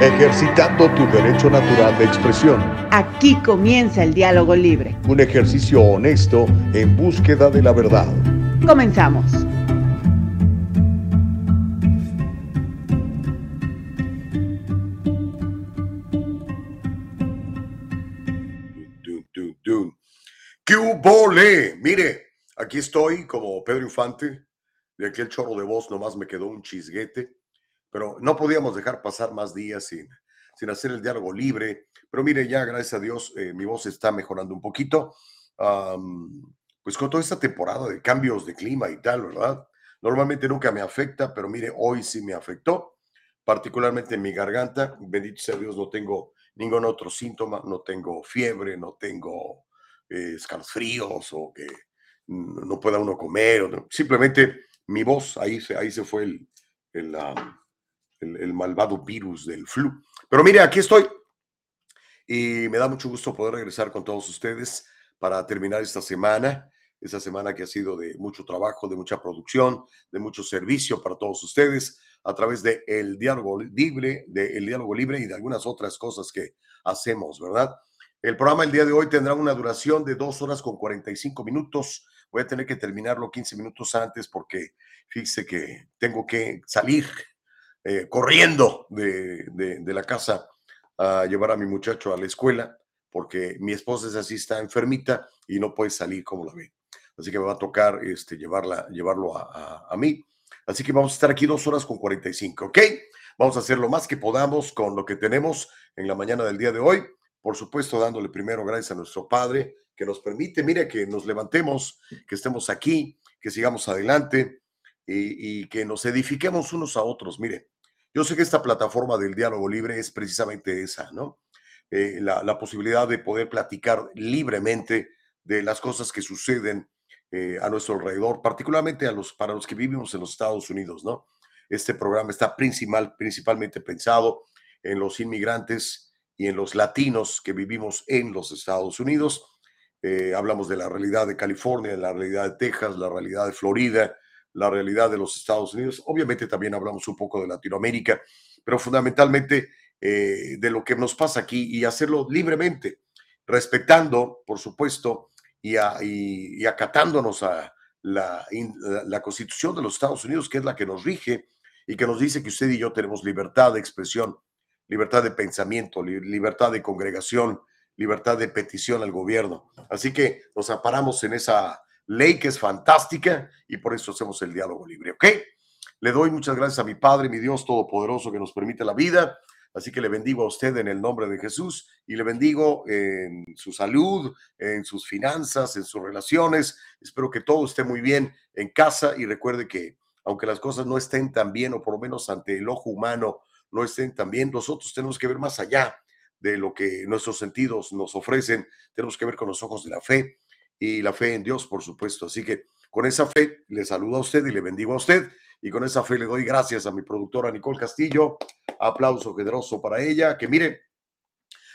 ejercitando tu derecho natural de expresión. Aquí comienza el diálogo libre. Un ejercicio honesto en búsqueda de la verdad. Comenzamos. ¿Qué hubo, Mire, aquí estoy como Pedro Infante. De aquel chorro de voz nomás me quedó un chisguete pero no podíamos dejar pasar más días sin, sin hacer el diálogo libre. Pero mire, ya gracias a Dios eh, mi voz está mejorando un poquito. pues con toda esta temporada de cambios de clima y tal, ¿verdad? Normalmente nunca me afecta, pero mire, hoy sí me afectó, particularmente en mi garganta. Bendito sea Dios, no tengo ningún otro síntoma, no tengo fiebre, no tengo eh, escalofríos o que no pueda uno comer. Simplemente mi voz, ahí se, ahí se fue el, el, el, malvado virus del flu. Pero mire, aquí estoy y me da mucho gusto poder regresar con todos ustedes para terminar esta semana, esta semana que ha sido de mucho trabajo, de mucha producción, de mucho servicio para todos ustedes a través de el diálogo libre, de el diálogo libre y de algunas otras cosas que hacemos, ¿verdad? El programa el día de hoy tendrá una duración de dos horas con 45 minutos. Voy a tener que terminarlo 15 minutos antes porque fíjese que tengo que salir eh, corriendo de, de, la casa a llevar a mi muchacho a la escuela, porque mi esposa es así, está enfermita y no puede salir como la ve. Así que me va a tocar este, llevarla, llevarlo a, a, mí. Así que vamos a estar aquí dos horas con 45, ¿ok? Vamos a hacer lo más que podamos con lo que tenemos en la mañana del día de hoy. Por supuesto, dándole primero gracias a nuestro Padre que nos permite, mire, que nos levantemos, que estemos aquí, que sigamos adelante y, y que nos edifiquemos unos a otros. Mire, yo sé que esta plataforma del diálogo libre es precisamente esa, ¿no? Eh, la, posibilidad de poder platicar libremente de las cosas que suceden eh, a nuestro alrededor, particularmente para los que vivimos en los Estados Unidos, ¿no? Este programa está principal, principalmente pensado en los inmigrantes y en los latinos que vivimos en los Estados Unidos. Eh, hablamos de la realidad de California, de la realidad de Texas, la realidad de Florida, la realidad de los Estados Unidos. Obviamente también hablamos un poco de Latinoamérica, pero fundamentalmente eh, de lo que nos pasa aquí y hacerlo libremente, respetando, por supuesto, y, acatándonos a la, la, Constitución de los Estados Unidos, que es la que nos rige y que nos dice que usted y yo tenemos libertad de expresión, libertad de pensamiento, libertad de congregación, libertad de petición al gobierno. Así que nos aparamos en esa ley que es fantástica y por eso hacemos el diálogo libre, ¿ok? Le doy muchas gracias a mi Padre, mi Dios Todopoderoso que nos permite la vida. Así que le bendigo a usted en el nombre de Jesús y le bendigo en su salud, en sus finanzas, en sus relaciones. Espero que todo esté muy bien en casa y recuerde que aunque las cosas no estén tan bien o por lo menos ante el ojo humano no estén tan bien, nosotros tenemos que ver más allá de lo que nuestros sentidos nos ofrecen. Tenemos que ver con los ojos de la fe y la fe en Dios, por supuesto. Así que con esa fe le saludo a usted y le bendigo a usted. Y con esa fe le doy gracias a mi productora Nicole Castillo. Aplauso generoso para ella, que mire,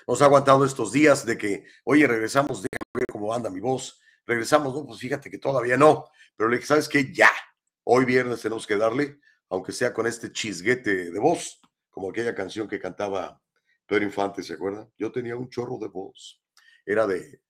nos ha aguantado estos días de que, oye, regresamos, déjame ver cómo anda mi voz. Regresamos, no, pues fíjate que todavía no. Pero le dije, ¿sabes qué? Ya. Hoy viernes tenemos que darle, aunque sea con este chisguete de voz, como aquella canción que cantaba Pedro Infante, ¿se acuerdan? Yo tenía un chorro de voz. Era de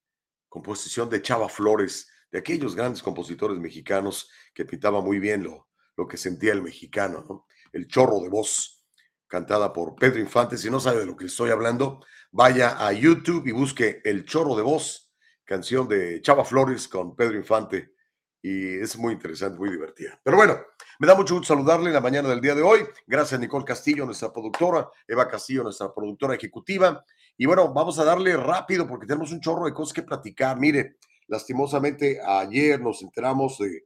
composición de Chava Flores, de aquellos grandes compositores mexicanos que pintaba muy bien lo, lo que sentía el mexicano, ¿no? El chorro de voz, cantada por Pedro Infante. Si no sabe de lo que estoy hablando, vaya a YouTube y busque El chorro de voz, canción de Chava Flores con Pedro Infante. Y es muy interesante, muy divertida. Pero bueno, me da mucho gusto saludarle en la mañana del día de hoy. Gracias a Nicole Castillo, nuestra productora, Eva Castillo, nuestra productora ejecutiva, y bueno, vamos a darle rápido porque tenemos un chorro de cosas que platicar. Mire, lastimosamente ayer nos enteramos de,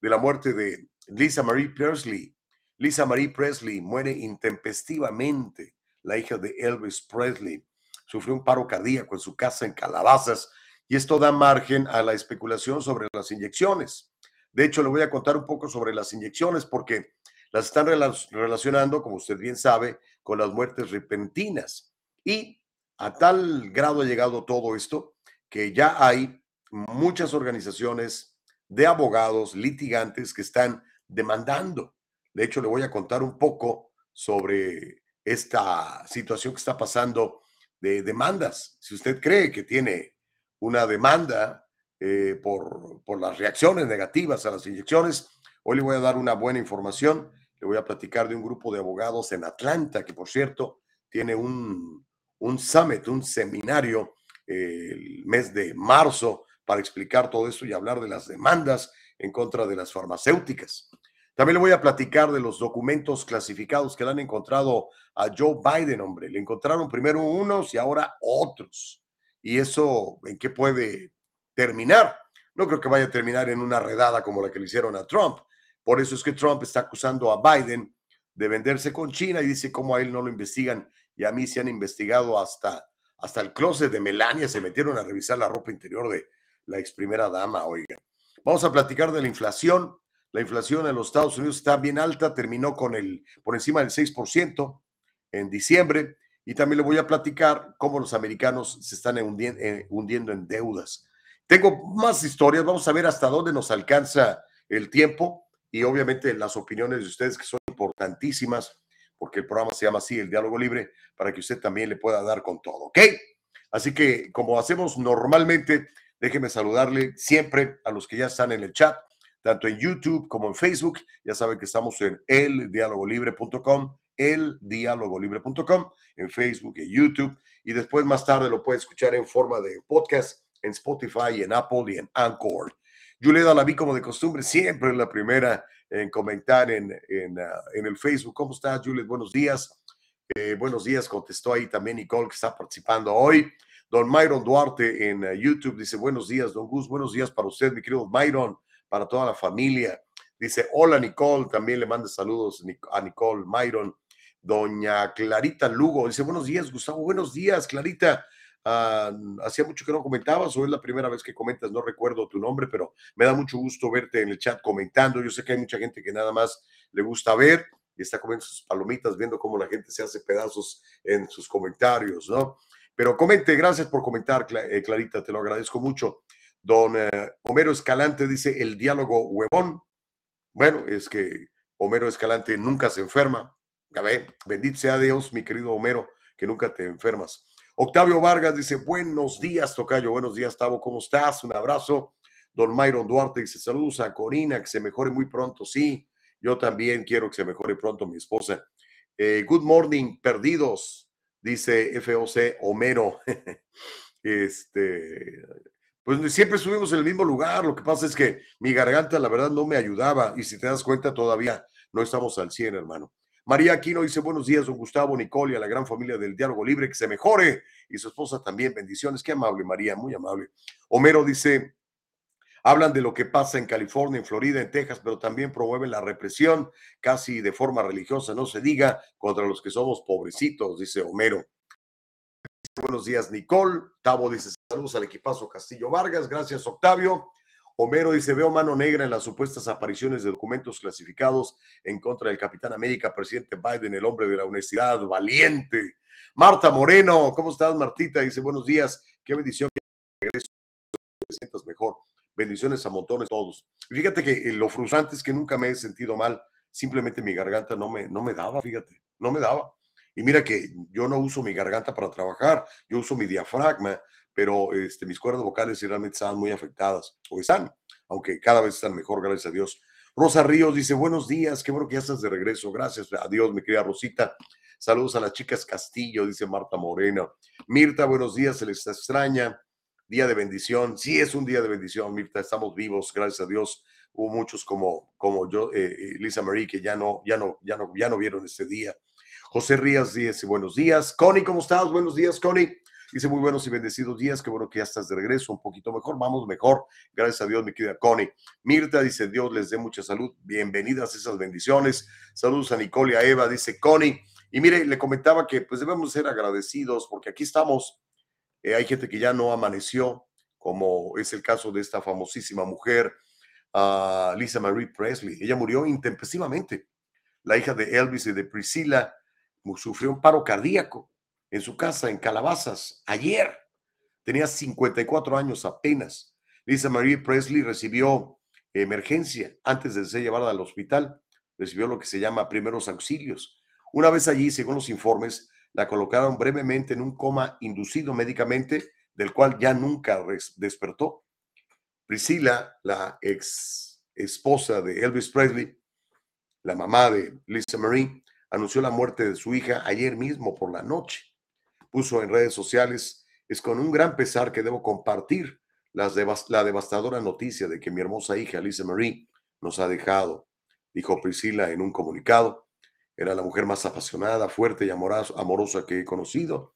la muerte de Lisa Marie Presley. Lisa Marie Presley muere intempestivamente, la hija de Elvis Presley. Sufrió un paro cardíaco en su casa en Calabazas y esto da margen a la especulación sobre las inyecciones. De hecho, le voy a contar un poco sobre las inyecciones porque las están relacionando, como usted bien sabe, con las muertes repentinas. Y a tal grado ha llegado todo esto que ya hay muchas organizaciones de abogados litigantes que están demandando. De hecho, le voy a contar un poco sobre esta situación que está pasando de demandas. Si usted cree que tiene una demanda eh, por, por las reacciones negativas a las inyecciones, hoy le voy a dar una buena información. Le voy a platicar de un grupo de abogados en Atlanta, que por cierto tiene un, un summit, un seminario eh, el mes de marzo para explicar todo esto y hablar de las demandas en contra de las farmacéuticas. También le voy a platicar de los documentos clasificados que le han encontrado a Joe Biden, hombre. Le encontraron primero unos y ahora otros. ¿Y eso en qué puede terminar? No creo que vaya a terminar en una redada como la que le hicieron a Trump. Por eso es que Trump está acusando a Biden de venderse con China y dice cómo a él no lo investigan y a mí se han investigado hasta, hasta el closet de Melania, se metieron a revisar la ropa interior de la ex primera dama, oiga. Vamos a platicar de la inflación. La inflación en los Estados Unidos está bien alta, terminó con el por encima del 6% en diciembre y también le voy a platicar cómo los americanos se están eh, hundiendo en deudas. Tengo más historias, vamos a ver hasta dónde nos alcanza el tiempo y obviamente las opiniones de ustedes que son importantísimas porque el programa se llama así, el diálogo libre, para que usted también le pueda dar con todo, ¿ok? Así que como hacemos normalmente, déjeme saludarle siempre a los que ya están en el chat, tanto en YouTube como en Facebook. Ya saben que estamos en eldialogolibre.com, eldialogolibre.com, en Facebook y YouTube. Y después más tarde lo puede escuchar en forma de podcast en Spotify, en Apple y en Anchor. Yuleda la vi como de costumbre, siempre la primera en comentar en, en, ah, el Facebook. ¿Cómo estás, Juliet? Buenos días. Eh, buenos días, contestó ahí también Nicole, que está participando hoy. Don Myron Duarte en ah, YouTube dice, buenos días, don Gus, buenos días para usted, mi querido Myron, para toda la familia. Dice, hola Nicole, también le manda saludos a Nicole, Myron. Doña Clarita Lugo dice, buenos días, Gustavo, buenos días, Clarita. Hacía mucho que no comentabas o es la primera vez que comentas, no recuerdo tu nombre, pero me da mucho gusto verte en el chat comentando. Yo sé que hay mucha gente que nada más le gusta ver y está comiendo sus palomitas, viendo cómo la gente se hace pedazos en sus comentarios, ¿no? Pero comente, gracias por comentar, eh, Clarita, te lo agradezco mucho. Don eh, Homero Escalante dice el diálogo huevón. Bueno, es que Homero Escalante nunca se enferma. Ya ve, bendito sea Dios, mi querido Homero, que nunca te enfermas. Octavio Vargas dice, buenos días, Tocayo, buenos días, Tavo, ¿cómo estás? Un abrazo. Don Myron Duarte dice, saludos a Corina, que se mejore muy pronto. Sí, yo también quiero que se mejore pronto mi esposa. Eh, good morning, perdidos, dice FOC Homero. este, pues siempre estuvimos en el mismo lugar. Lo que pasa es que mi garganta, la verdad, no me ayudaba. Y si te das cuenta, todavía no estamos al 100, hermano. María Aquino dice buenos días, don Gustavo, Nicole y a la gran familia del Diálogo Libre, que se mejore. Y su esposa también, bendiciones. Qué amable, María, muy amable. Homero dice, hablan de lo que pasa en California, en Florida, en Texas, pero también promueven la represión casi de forma religiosa, no se diga, contra los que somos pobrecitos, dice Homero. Buenos días, Nicole. Tavo dice saludos al equipazo Castillo Vargas. Gracias, Octavio. Homero dice, veo mano negra en las supuestas apariciones de documentos clasificados en contra del Capitán América, presidente Biden, el hombre de la honestidad, valiente. Marta Moreno, ¿cómo estás, Martita? Dice, buenos días, qué bendición sientas mejor. Bendiciones a montones todos. fíjate que eh, lo frustrante es que nunca me he sentido mal, simplemente mi garganta no me, no me daba, fíjate, no me daba. Y mira que yo no uso mi garganta para trabajar, yo uso mi diafragma pero este, mis cuerdas vocales realmente estaban muy afectadas, o están, aunque cada vez están mejor, gracias a Dios. Rosa Ríos dice, buenos días, qué bueno que ya estás de regreso, gracias a Dios, mi querida Rosita. Saludos a las chicas Castillo, dice Marta Moreno. Mirta, buenos días, se les extraña. Día de bendición. Sí, es un día de bendición, Mirta, estamos vivos, gracias a Dios. Hubo muchos como, como yo, eh, eh, Lisa Marie, que ya no, ya, no, ya, no, ya no vieron este día. José Rías dice, buenos días. Connie, ¿cómo estás? Buenos días, Connie. Dice muy buenos y bendecidos días, qué bueno que ya estás de regreso, un poquito mejor, vamos mejor, gracias a Dios, mi querida Connie. Mirta dice, Dios les dé mucha salud, bienvenidas esas bendiciones. Saludos a Nicole y a Eva, dice Connie. Y mire, le comentaba que pues debemos ser agradecidos porque aquí estamos, eh, hay gente que ya no amaneció, como es el caso de esta famosísima mujer, uh, Lisa Marie Presley. Ella murió intempestivamente. La hija de Elvis y de Priscilla sufrió un paro cardíaco en su casa en Calabazas ayer. Tenía 54 años apenas. Lisa Marie Presley recibió emergencia antes de ser llevada al hospital. Recibió lo que se llama primeros auxilios. Una vez allí, según los informes, la colocaron brevemente en un coma inducido médicamente, del cual ya nunca despertó. Priscila, la ex esposa de Elvis Presley, la mamá de Lisa Marie, anunció la muerte de su hija ayer mismo por la noche. Puso en redes sociales, es con un gran pesar que debo compartir la devastadora noticia de que mi hermosa hija Lisa Marie nos ha dejado, dijo Priscila en un comunicado. Era la mujer más apasionada, fuerte y amorosa que he conocido.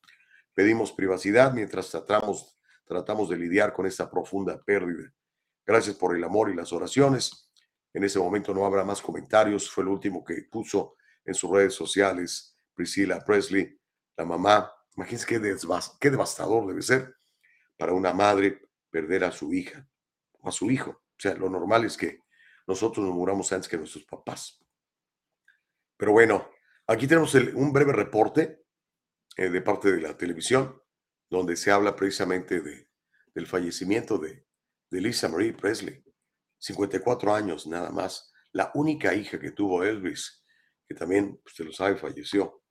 Pedimos privacidad mientras tratamos, tratamos de lidiar con esta profunda pérdida. Gracias por el amor y las oraciones. En ese momento no habrá más comentarios. Fue el último que puso en sus redes sociales Priscilla Presley, la mamá. Imagínense qué, devastador debe ser para una madre perder a su hija o a su hijo. O sea, lo normal es que nosotros nos muramos antes que nuestros papás. Pero bueno, aquí tenemos un breve reporte eh, de parte de la televisión, donde se habla precisamente de, del fallecimiento de, de Lisa Marie Presley, 54 años nada más, la única hija que tuvo Elvis, que también, usted lo sabe, falleció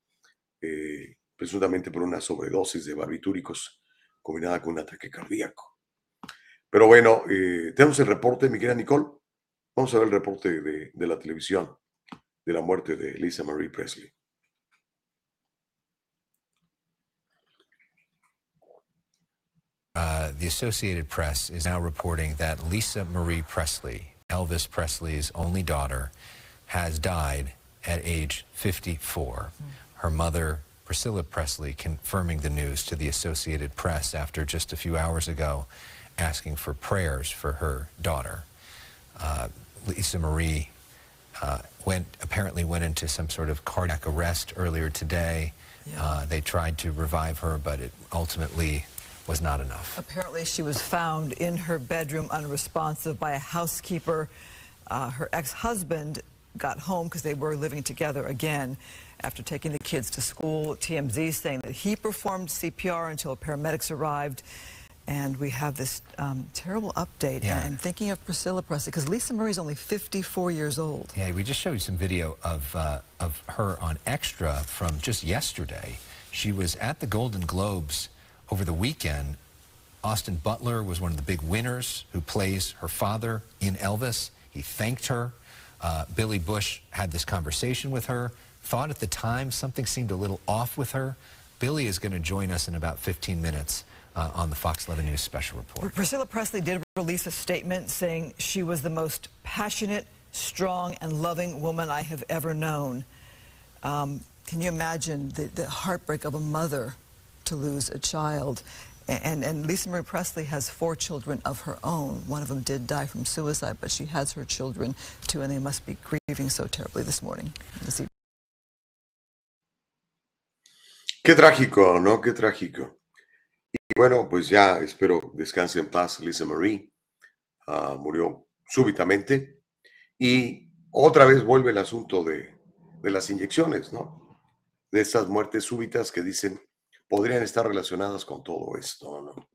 eh, presuntamente por una sobredosis de barbitúricos combinada con un ataque cardíaco. Pero bueno, eh, tenemos el reporte, mi querida Nicole. Vamos a ver el reporte de, de la televisión de la muerte de Lisa Marie Presley. Uh, the Associated Press is now reporting that Lisa Marie Presley, Elvis Presley's only daughter, has died at age 54. Mm. Her mother, Priscilla Presley, confirming the news to the Associated Press after just a few hours ago asking for prayers for her daughter. Uh, Lisa Marie uh, went apparently went into some sort of cardiac arrest earlier today. Yeah. Uh, they tried to revive her, but it ultimately was not enough. Apparently, she was found in her bedroom unresponsive by a housekeeper. Uh, her ex-husband got home because they were living together again after taking the kids to school. TMZ saying that he performed CPR until paramedics arrived. And we have this um, terrible update. Yeah. And thinking of Priscilla Presley, because Lisa Murray's only 54 years old. Yeah, we just showed you some video of, uh, of her on Extra from just yesterday. She was at the Golden Globes over the weekend. Austin Butler was one of the big winners who plays her father in Elvis. He thanked her. Uh, Billy Bush had this conversation with her, thought at the time something seemed a little off with her. Billy is going to join us in about 15 minutes uh, on the Fox 11 News special report. Priscilla Presley did release a statement saying she was the most passionate, strong, and loving woman I have ever known. Um, can you imagine the, the, heartbreak of a mother to lose a child? And, and Lisa Marie Presley has four children of her own. One of them did die from suicide, but she has her children too, and they must be grieving so terribly this morning. This Qué trágico, ¿no? Qué trágico. bueno, pues ya espero descanse en paz Lisa Marie. Uh, murió súbitamente. Y otra vez vuelve el asunto de, de las inyecciones, ¿no? De estas muertes súbitas que dicen podrían estar relacionadas con todo esto, ¿no?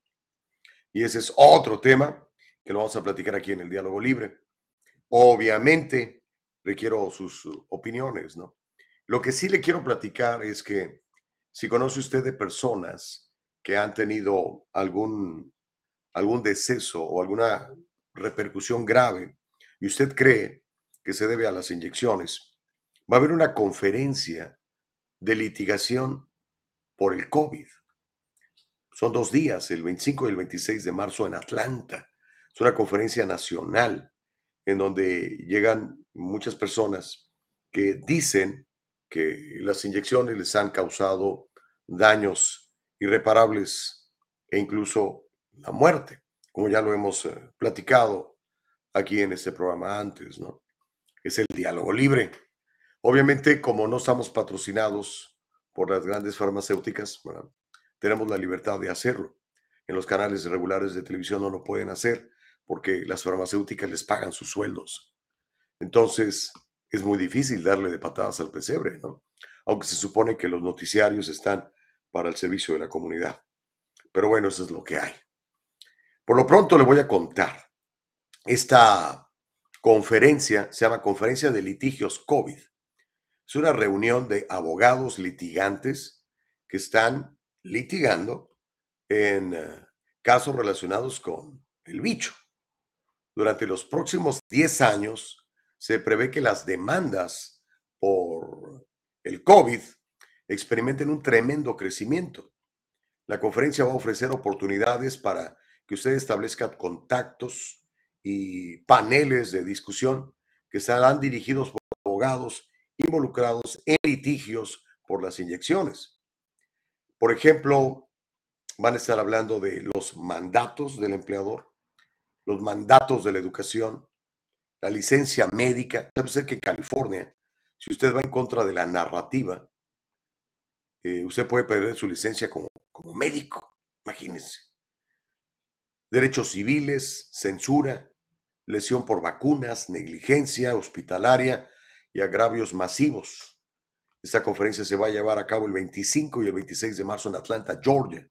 Y ese es otro tema que lo vamos a platicar aquí en el diálogo libre. Obviamente, requiero sus opiniones, ¿no? Lo que sí le quiero platicar es que si conoce usted de personas que han tenido algún, algún deceso o alguna repercusión grave y usted cree que se debe a las inyecciones, va a haber una conferencia de litigación por el COVID. Son dos días, el 25 y el 26 de marzo en Atlanta. Es una conferencia nacional en donde llegan muchas personas que dicen que las inyecciones les han causado daños irreparables e incluso la muerte, como ya lo hemos eh, platicado aquí en este programa antes, ¿no? Es el diálogo libre. Obviamente, como no estamos patrocinados por las grandes farmacéuticas, tenemos la libertad de hacerlo. En los canales regulares de televisión no lo pueden hacer porque las farmacéuticas les pagan sus sueldos. Entonces, es muy difícil darle de patadas al pesebre, ¿no? Aunque se supone que los noticiarios están para el servicio de la comunidad. Pero bueno, eso es lo que hay. Por lo pronto le voy a contar. Esta conferencia se llama Conferencia de Litigios COVID. Es una reunión de abogados litigantes que están litigando en eh, casos relacionados con el bicho. Durante los próximos 10 años se prevé que las demandas por el COVID experimenten un tremendo crecimiento. La conferencia va a ofrecer oportunidades para que usted establezca contactos y paneles de discusión que estarán dirigidos por abogados involucrados en litigios por las inyecciones. Por ejemplo, van a estar hablando de los mandatos del empleador, los mandatos de la educación, la licencia médica. Sabe usted que California, si usted va en contra de la narrativa, eh, usted puede perder su licencia como, como médico, imagínense. Derechos civiles, censura, lesión por vacunas, negligencia hospitalaria y agravios masivos. Esta conferencia se va a llevar a cabo el 25 y el 26 de marzo en Atlanta, Georgia.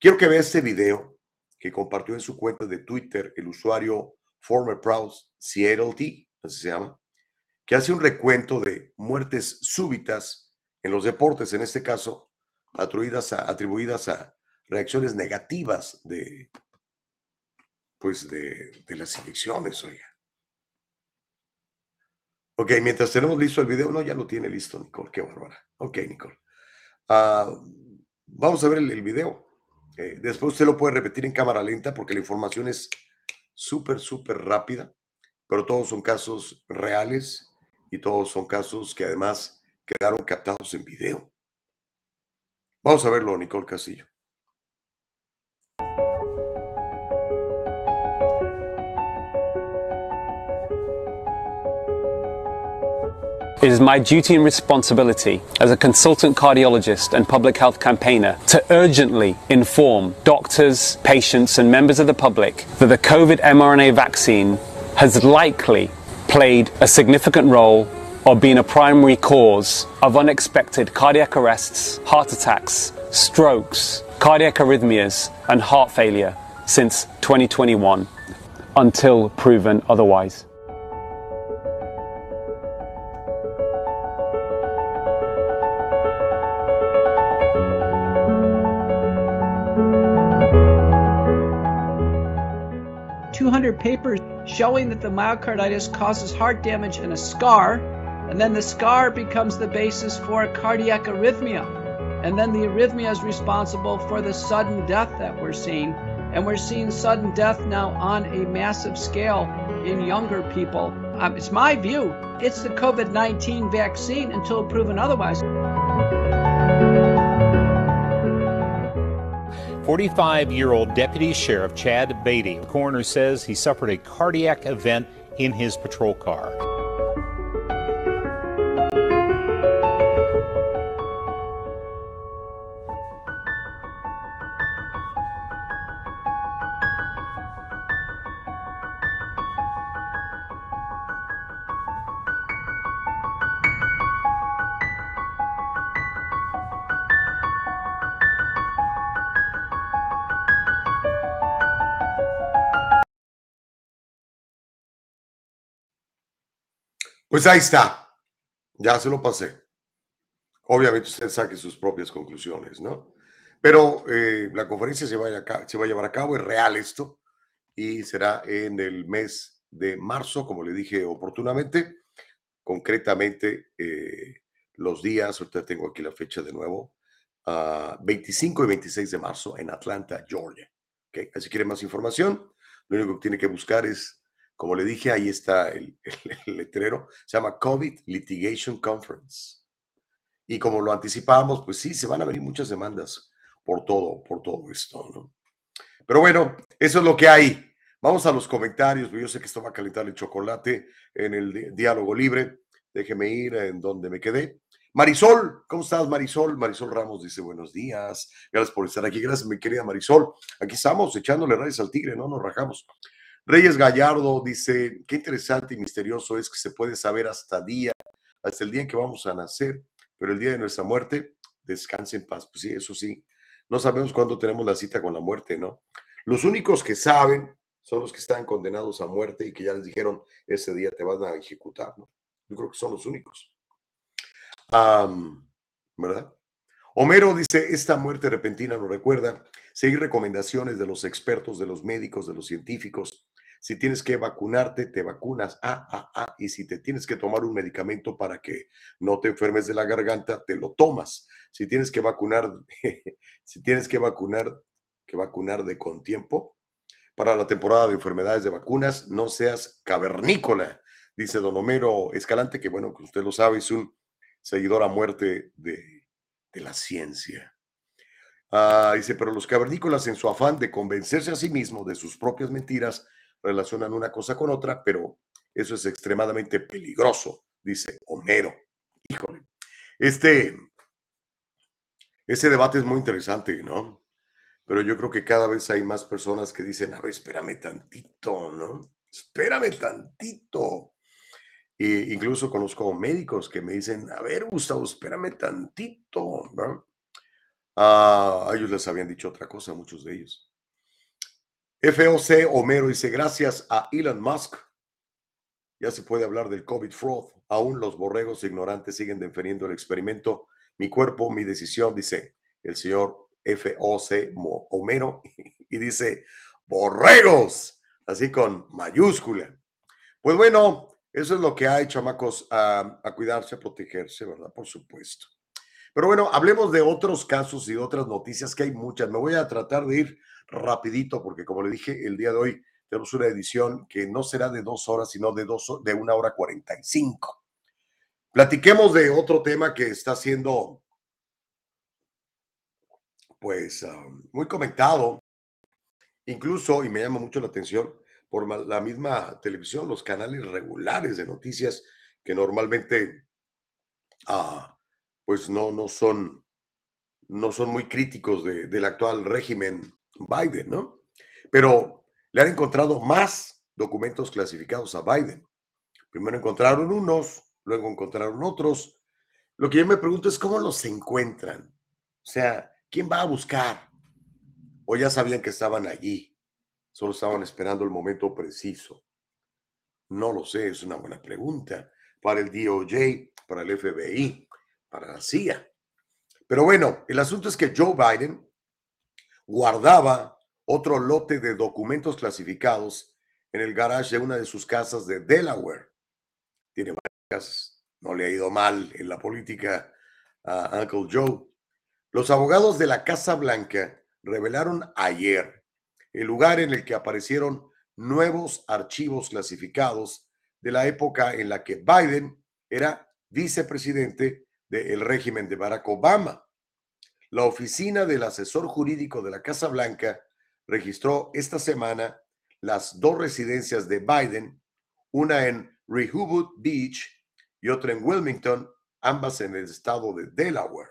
Quiero que vea este video que compartió en su cuenta de Twitter el usuario Former Proud Seattle T, así se llama, que hace un recuento de muertes súbitas en los deportes, en este caso, atribuidas a, reacciones negativas de, pues de, las inyecciones, oiga. Ok, mientras tenemos listo el video, no, ya lo tiene listo, Nicole, qué bárbara. Ok, Nicole. Ah, vamos a ver el, el video. Eh, después usted lo puede repetir en cámara lenta porque la información es súper, súper rápida, pero todos son casos reales y todos son casos que además quedaron captados en video. Vamos a verlo, Nicole Castillo. It is my duty and responsibility as a consultant cardiologist and public health campaigner to urgently inform doctors, patients, and members of the public that the COVID mRNA vaccine has likely played a significant role or been a primary cause of unexpected cardiac arrests, heart attacks, strokes, cardiac arrhythmias, and heart failure since 2021 until proven otherwise. Two hundred papers showing that the myocarditis causes heart damage and a scar, and then the scar becomes the basis for a cardiac arrhythmia. And then the arrhythmia is responsible for the sudden death that we're seeing. And we're seeing sudden death now on a massive scale in younger people. Um, it's my view, it's the COVID 19 vaccine until proven otherwise. 45 year old Deputy Sheriff Chad Beatty. The coroner says he suffered a cardiac event in his patrol car. Pues ahí está. Ya se lo pasé. Obviamente usted saque sus propias conclusiones, ¿no? Pero eh, la conferencia se va, a, llevar a cabo, es real esto, y será en el mes de marzo, como le dije oportunamente, concretamente eh, los días, ahorita tengo aquí la fecha de nuevo, uh, 25 y 26 de marzo en Atlanta, Georgia. ¿Okay? Si quiere más información, lo único que tiene que buscar es como le dije, ahí está el, letrero, se llama COVID Litigation Conference. Y como lo anticipábamos, pues sí, se van a venir muchas demandas por todo, por todo esto. Pero bueno, eso es lo que hay. Vamos a los comentarios, yo sé que esto va a calentar el chocolate en el diálogo libre. Déjeme ir en donde me quedé. Marisol, ¿cómo estás, Marisol? Marisol Ramos dice buenos días. Gracias por estar aquí. Gracias, mi querida Marisol. Aquí estamos echándole rayos al tigre, no nos rajamos. Reyes Gallardo dice, qué interesante y misterioso es que se puede saber hasta día, hasta el día en que vamos a nacer, pero el día de nuestra muerte, descanse en paz. Pues sí, eso sí, no sabemos cuándo tenemos la cita con la muerte, ¿no? Los únicos que saben son los que están condenados a muerte y que ya les dijeron, ese día te van a ejecutar, ¿no? Yo creo que son los únicos. ¿Verdad? Homero dice, esta muerte repentina nos recuerda seguir recomendaciones de los expertos, de los médicos, de los científicos. Si tienes que vacunarte, te vacunas. Ah, ah, ah. Y si te tienes que tomar un medicamento para que no te enfermes de la garganta, te lo tomas. Si tienes que vacunar, si tienes que vacunar, que vacunar de con tiempo para la temporada de enfermedades de vacunas, no seas cavernícola, dice don Homero Escalante, que bueno, que usted lo sabe, es un seguidor a muerte de, de la ciencia. Ah, dice, pero los cavernícolas en su afán de convencerse a sí mismos de sus propias mentiras relacionan una cosa con otra, pero eso es extremadamente peligroso, dice Homero. Híjole, este, ese debate es muy interesante, ¿no? Pero yo creo que cada vez hay más personas que dicen, a ver, espérame tantito, ¿no? Espérame tantito. E incluso conozco médicos que me dicen, a ver, Gustavo, espérame tantito, ¿no? Ah, ellos les habían dicho otra cosa, muchos de ellos. FOC Homero dice, gracias a Elon Musk, ya se puede hablar del COVID fraud. Aún los borregos ignorantes siguen defendiendo el experimento. Mi cuerpo, mi decisión, dice el señor FOC Homero, y dice, borregos, así con mayúscula. Pues bueno, eso es lo que hay, chamacos, a, a cuidarse, a protegerse, ¿verdad? Por supuesto. Pero bueno, hablemos de otros casos y otras noticias, que hay muchas. Me voy a tratar de ir rapidito, porque como le dije, el día de hoy tenemos una edición que no será de dos horas, sino de, dos, de una hora cuarenta y cinco. Platiquemos de otro tema que está siendo, pues, ah, muy comentado, incluso, y me llama mucho la atención, por la misma televisión, los canales regulares de noticias que normalmente ah, pues no, no, son, no son muy críticos del actual régimen Biden, ¿no? Pero le han encontrado más documentos clasificados a Biden. Primero encontraron unos, luego encontraron otros. Lo que yo me pregunto es cómo los encuentran. O sea, ¿quién va a buscar? O ya sabían que estaban allí, solo estaban esperando el momento preciso. No lo sé, es una buena pregunta para el DOJ, para el FBI para la CIA. Pero bueno, el asunto es que Joe Biden guardaba otro lote de documentos clasificados en el garage de una de sus casas de Delaware. Tiene varias no le ha ido mal en la política a Uncle Joe. Los abogados de la Casa Blanca revelaron ayer el lugar en el que aparecieron nuevos archivos clasificados de la época en la que Biden era vicepresidente del régimen de Barack Obama. La oficina del asesor jurídico de la Casa Blanca registró esta semana las dos residencias de Biden, una en Rehoboth Beach y otra en Wilmington, ambas en el estado de Delaware,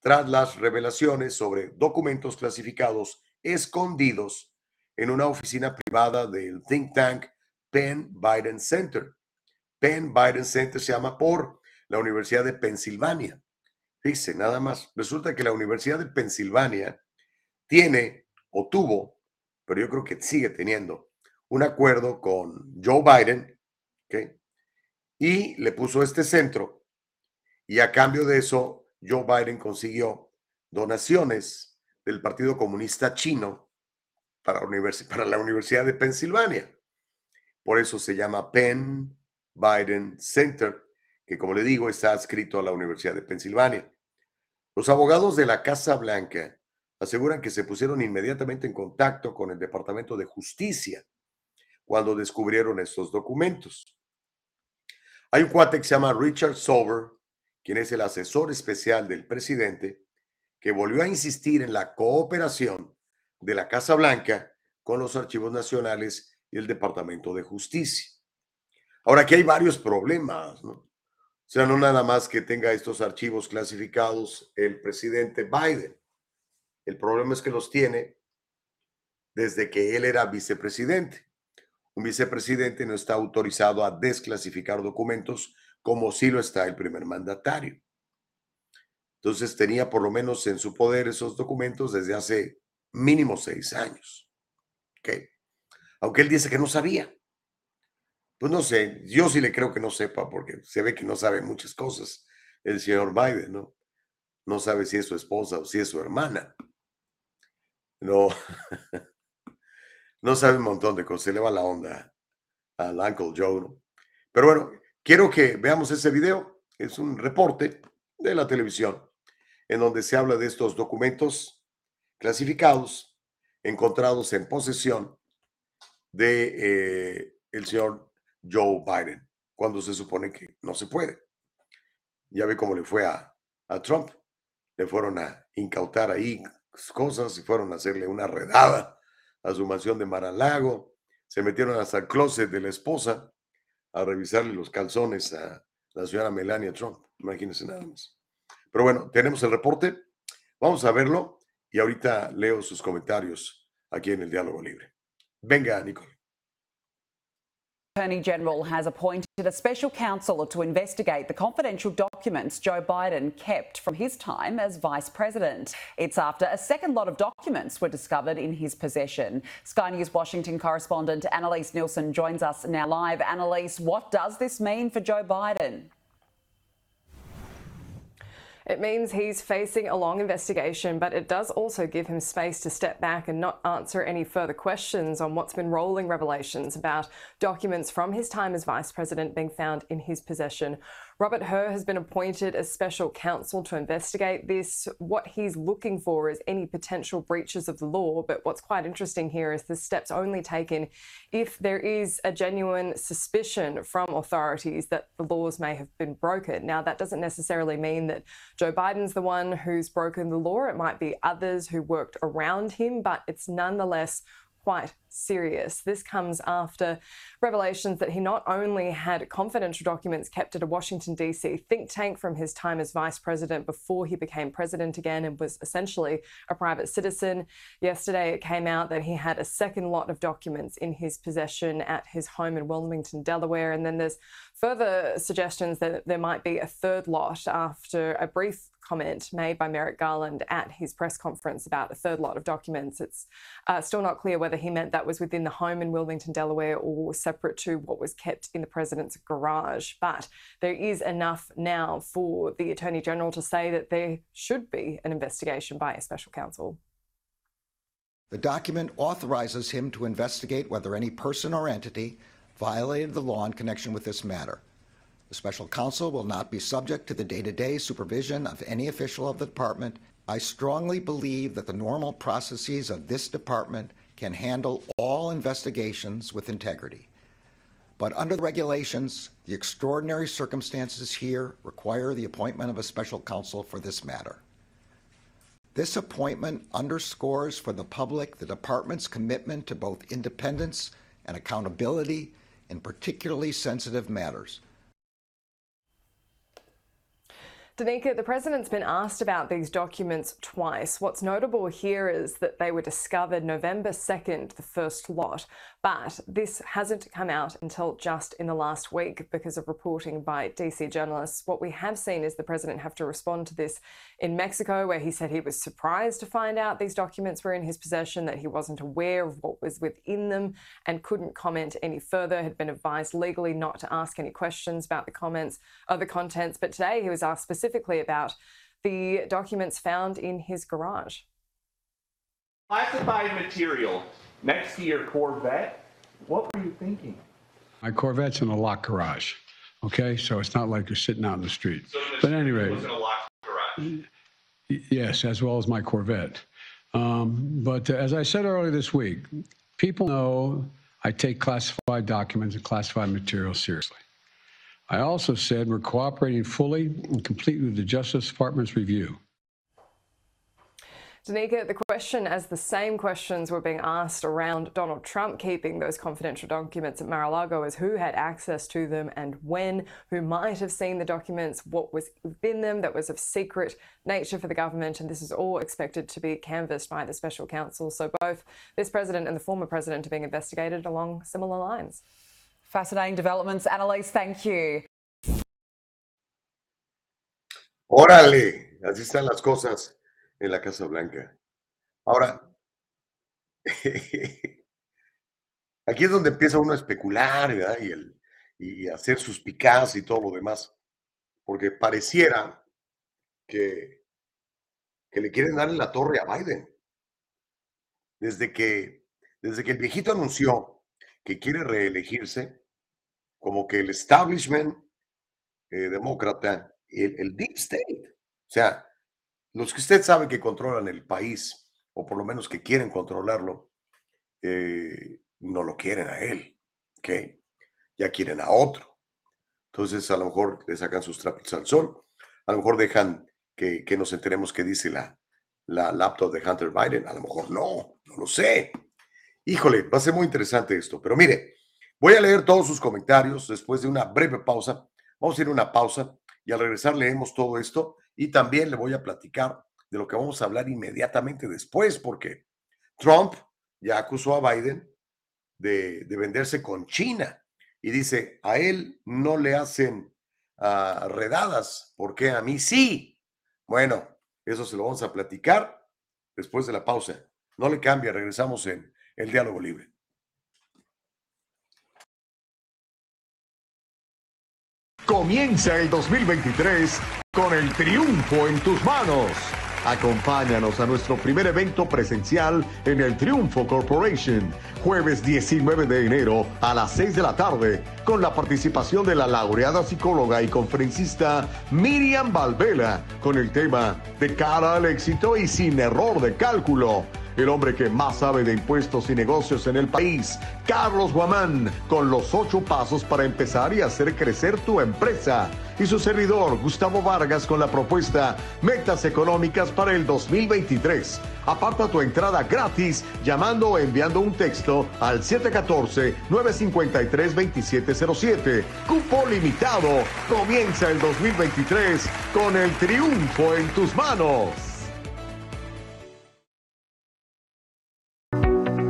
tras las revelaciones sobre documentos clasificados escondidos en una oficina privada del think tank Penn Biden Center. Penn Biden Center se llama por la Universidad de Pensilvania. Fíjese, nada más. Resulta que la Universidad de Pensilvania tiene o tuvo, pero yo creo que sigue teniendo, un acuerdo con Joe Biden, ¿ok? Y le puso este centro, y a cambio de eso, Joe Biden consiguió donaciones del Partido Comunista Chino para, para la Universidad de Pensilvania. Por eso se llama Penn Biden Center que como le digo está adscrito a la Universidad de Pensilvania. Los abogados de la Casa Blanca aseguran que se pusieron inmediatamente en contacto con el Departamento de Justicia cuando descubrieron estos documentos. Hay un cuate que se llama Richard Sober, quien es el asesor especial del presidente, que volvió a insistir en la cooperación de la Casa Blanca con los archivos nacionales y el Departamento de Justicia. Ahora, aquí hay varios problemas, ¿no? O sea, no nada más que tenga estos archivos clasificados el presidente Biden. El problema es que los tiene desde que él era vicepresidente. Un vicepresidente no está autorizado a desclasificar documentos como sí lo está el primer mandatario. Entonces tenía por lo menos en su poder esos documentos desde hace mínimo seis años. ¿Okay? Aunque él dice que no sabía. Pues no sé, yo sí le creo que no sepa porque se ve que no sabe muchas cosas. el señor Biden, ¿no? No sabe si es su esposa o si es su hermana. No, no sabe un montón de cosas, se le va la onda al Uncle Joe, ¿no? Pero bueno, quiero que veamos ese video. Es un reporte de la televisión en donde se habla de estos documentos clasificados encontrados en posesión de eh, el señor Joe Biden, cuando se supone que no se puede. Ya ve cómo le fue a, a Trump. Le fueron a incautar ahí cosas y fueron a hacerle una redada a su mansión de Mar-a-Lago. Se metieron hasta el closet de la esposa a revisarle los calzones a la señora Melania Trump. Imagínense nada más. Pero bueno, tenemos el reporte. Vamos a verlo y ahorita leo sus comentarios aquí en el Diálogo Libre. Venga, Nicole. Attorney General has appointed a special counsel to investigate the confidential documents Joe Biden kept from his time as vice president. It's after a second lot of documents were discovered in his possession. Sky News Washington correspondent Annalise Nielsen joins us now live. Annalise, what does this mean for Joe Biden? It means he's facing a long investigation, but it does also give him space to step back and not answer any further questions on what's been rolling revelations about documents from his time as vice president being found in his possession. Robert Herr has been appointed as special counsel to investigate this. What he's looking for is any potential breaches of the law. But what's quite interesting here is the steps only taken if there is a genuine suspicion from authorities that the laws may have been broken. Now, that doesn't necessarily mean that Joe Biden's the one who's broken the law. It might be others who worked around him, but it's nonetheless quite serious. This comes after revelations that he not only had confidential documents kept at a Washington, D.C. think tank from his time as vice president before he became president again and was essentially a private citizen. Yesterday, it came out that he had a second lot of documents in his possession at his home in Wilmington, Delaware. And then there's further suggestions that there might be a third lot after a brief comment made by Merrick Garland at his press conference about a third lot of documents. It's uh, still not clear whether he meant that was within the home in Wilmington, Delaware, or separate to what was kept in the president's garage. But there is enough now for the Attorney General to say that there should be an investigation by a special counsel. The document authorizes him to investigate whether any person or entity violated the law in connection with this matter. The special counsel will not be subject to the day to day supervision of any official of the department. I strongly believe that the normal processes of this department can handle all investigations with integrity. But under the regulations, the extraordinary circumstances here require the appointment of a special counsel for this matter. This appointment underscores for the public the department's commitment to both independence and accountability in particularly sensitive matters. Danica, the president's been asked about these documents twice. What's notable here is that they were discovered November 2nd, the first lot, but this hasn't come out until just in the last week because of reporting by DC journalists. What we have seen is the president have to respond to this in Mexico, where he said he was surprised to find out these documents were in his possession, that he wasn't aware of what was within them and couldn't comment any further, had been advised legally not to ask any questions about the comments of the contents. But today he was asked specifically about the documents found in his garage. Classified material next to your Corvette. What were you thinking? My Corvette's in a locked garage. Okay, so it's not like you're sitting out in the street. So the but anyway, was in a locked garage. Yes, as well as my Corvette. Um, but uh, as I said earlier this week, people know I take classified documents and classified material seriously. I also said we're cooperating fully and completely with the Justice Department's review. Danica, the question, as the same questions were being asked around Donald Trump keeping those confidential documents at Mar-a-Lago, is who had access to them and when, who might have seen the documents, what was within them that was of secret nature for the government, and this is all expected to be canvassed by the special counsel. So both this president and the former president are being investigated along similar lines. Fascinating developments. Annalise, thank you. Órale, así están las cosas. En la Casa Blanca. Ahora, aquí es donde empieza uno a especular ¿verdad? y, el, y hacer sus picas y todo lo demás. porque pareciera que, que le quieren dar en la torre a Biden. Desde que, desde que el viejito anunció que quiere reelegirse, como que el establishment eh, demócrata, el, el deep state, o sea, los que usted sabe que controlan el país, o por lo menos que quieren controlarlo, eh, no lo quieren a él, ¿ok? Ya quieren a otro. Entonces, a lo mejor le sacan sus trapitos al sol, a lo mejor dejan que, que nos enteremos qué dice la, la laptop de Hunter Biden, a lo mejor no, no lo sé. Híjole, va a ser muy interesante esto, pero mire, voy a leer todos sus comentarios después de una breve pausa. Vamos a ir a una pausa y al regresar leemos todo esto y también le voy a platicar de lo que vamos a hablar inmediatamente después, porque Trump ya acusó a Biden de, de venderse con China y dice, a él no le hacen uh, redadas, porque a mí sí. Bueno, eso se lo vamos a platicar después de la pausa. No le cambia, regresamos en el diálogo libre. Comienza el 2023 con el triunfo en tus manos. Acompáñanos a nuestro primer evento presencial en el Triunfo Corporation, jueves 19 de enero a las 6 de la tarde, con la participación de la laureada psicóloga y conferencista Miriam Valvela, con el tema De cara al éxito y sin error de cálculo el hombre que más sabe de impuestos y negocios en el país, Carlos Guamán, con los ocho pasos para empezar y hacer crecer tu empresa. Y su servidor, Gustavo Vargas, con la propuesta Metas Económicas para el 2023. Aparta tu entrada gratis llamando o enviando un texto al 714-953-2707. Cupo limitado. Comienza el 2023 con el triunfo en tus manos.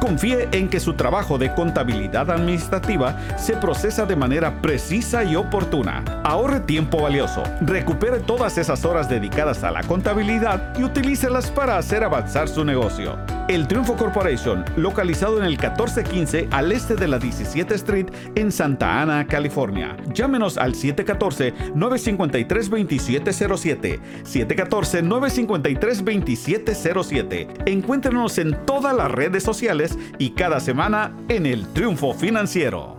Confíe en que su trabajo de contabilidad administrativa se procesa de manera precisa y oportuna. Ahorre tiempo valioso, recupere todas esas horas dedicadas a la contabilidad y utilícelas para hacer avanzar su negocio. El Triunfo Corporation, localizado en el 1415 al este de la 17 Street en Santa Ana, California. Llámenos al 714-953-2707. 714-953-2707. Encuéntrenos en todas las redes sociales y cada semana en el Triunfo Financiero.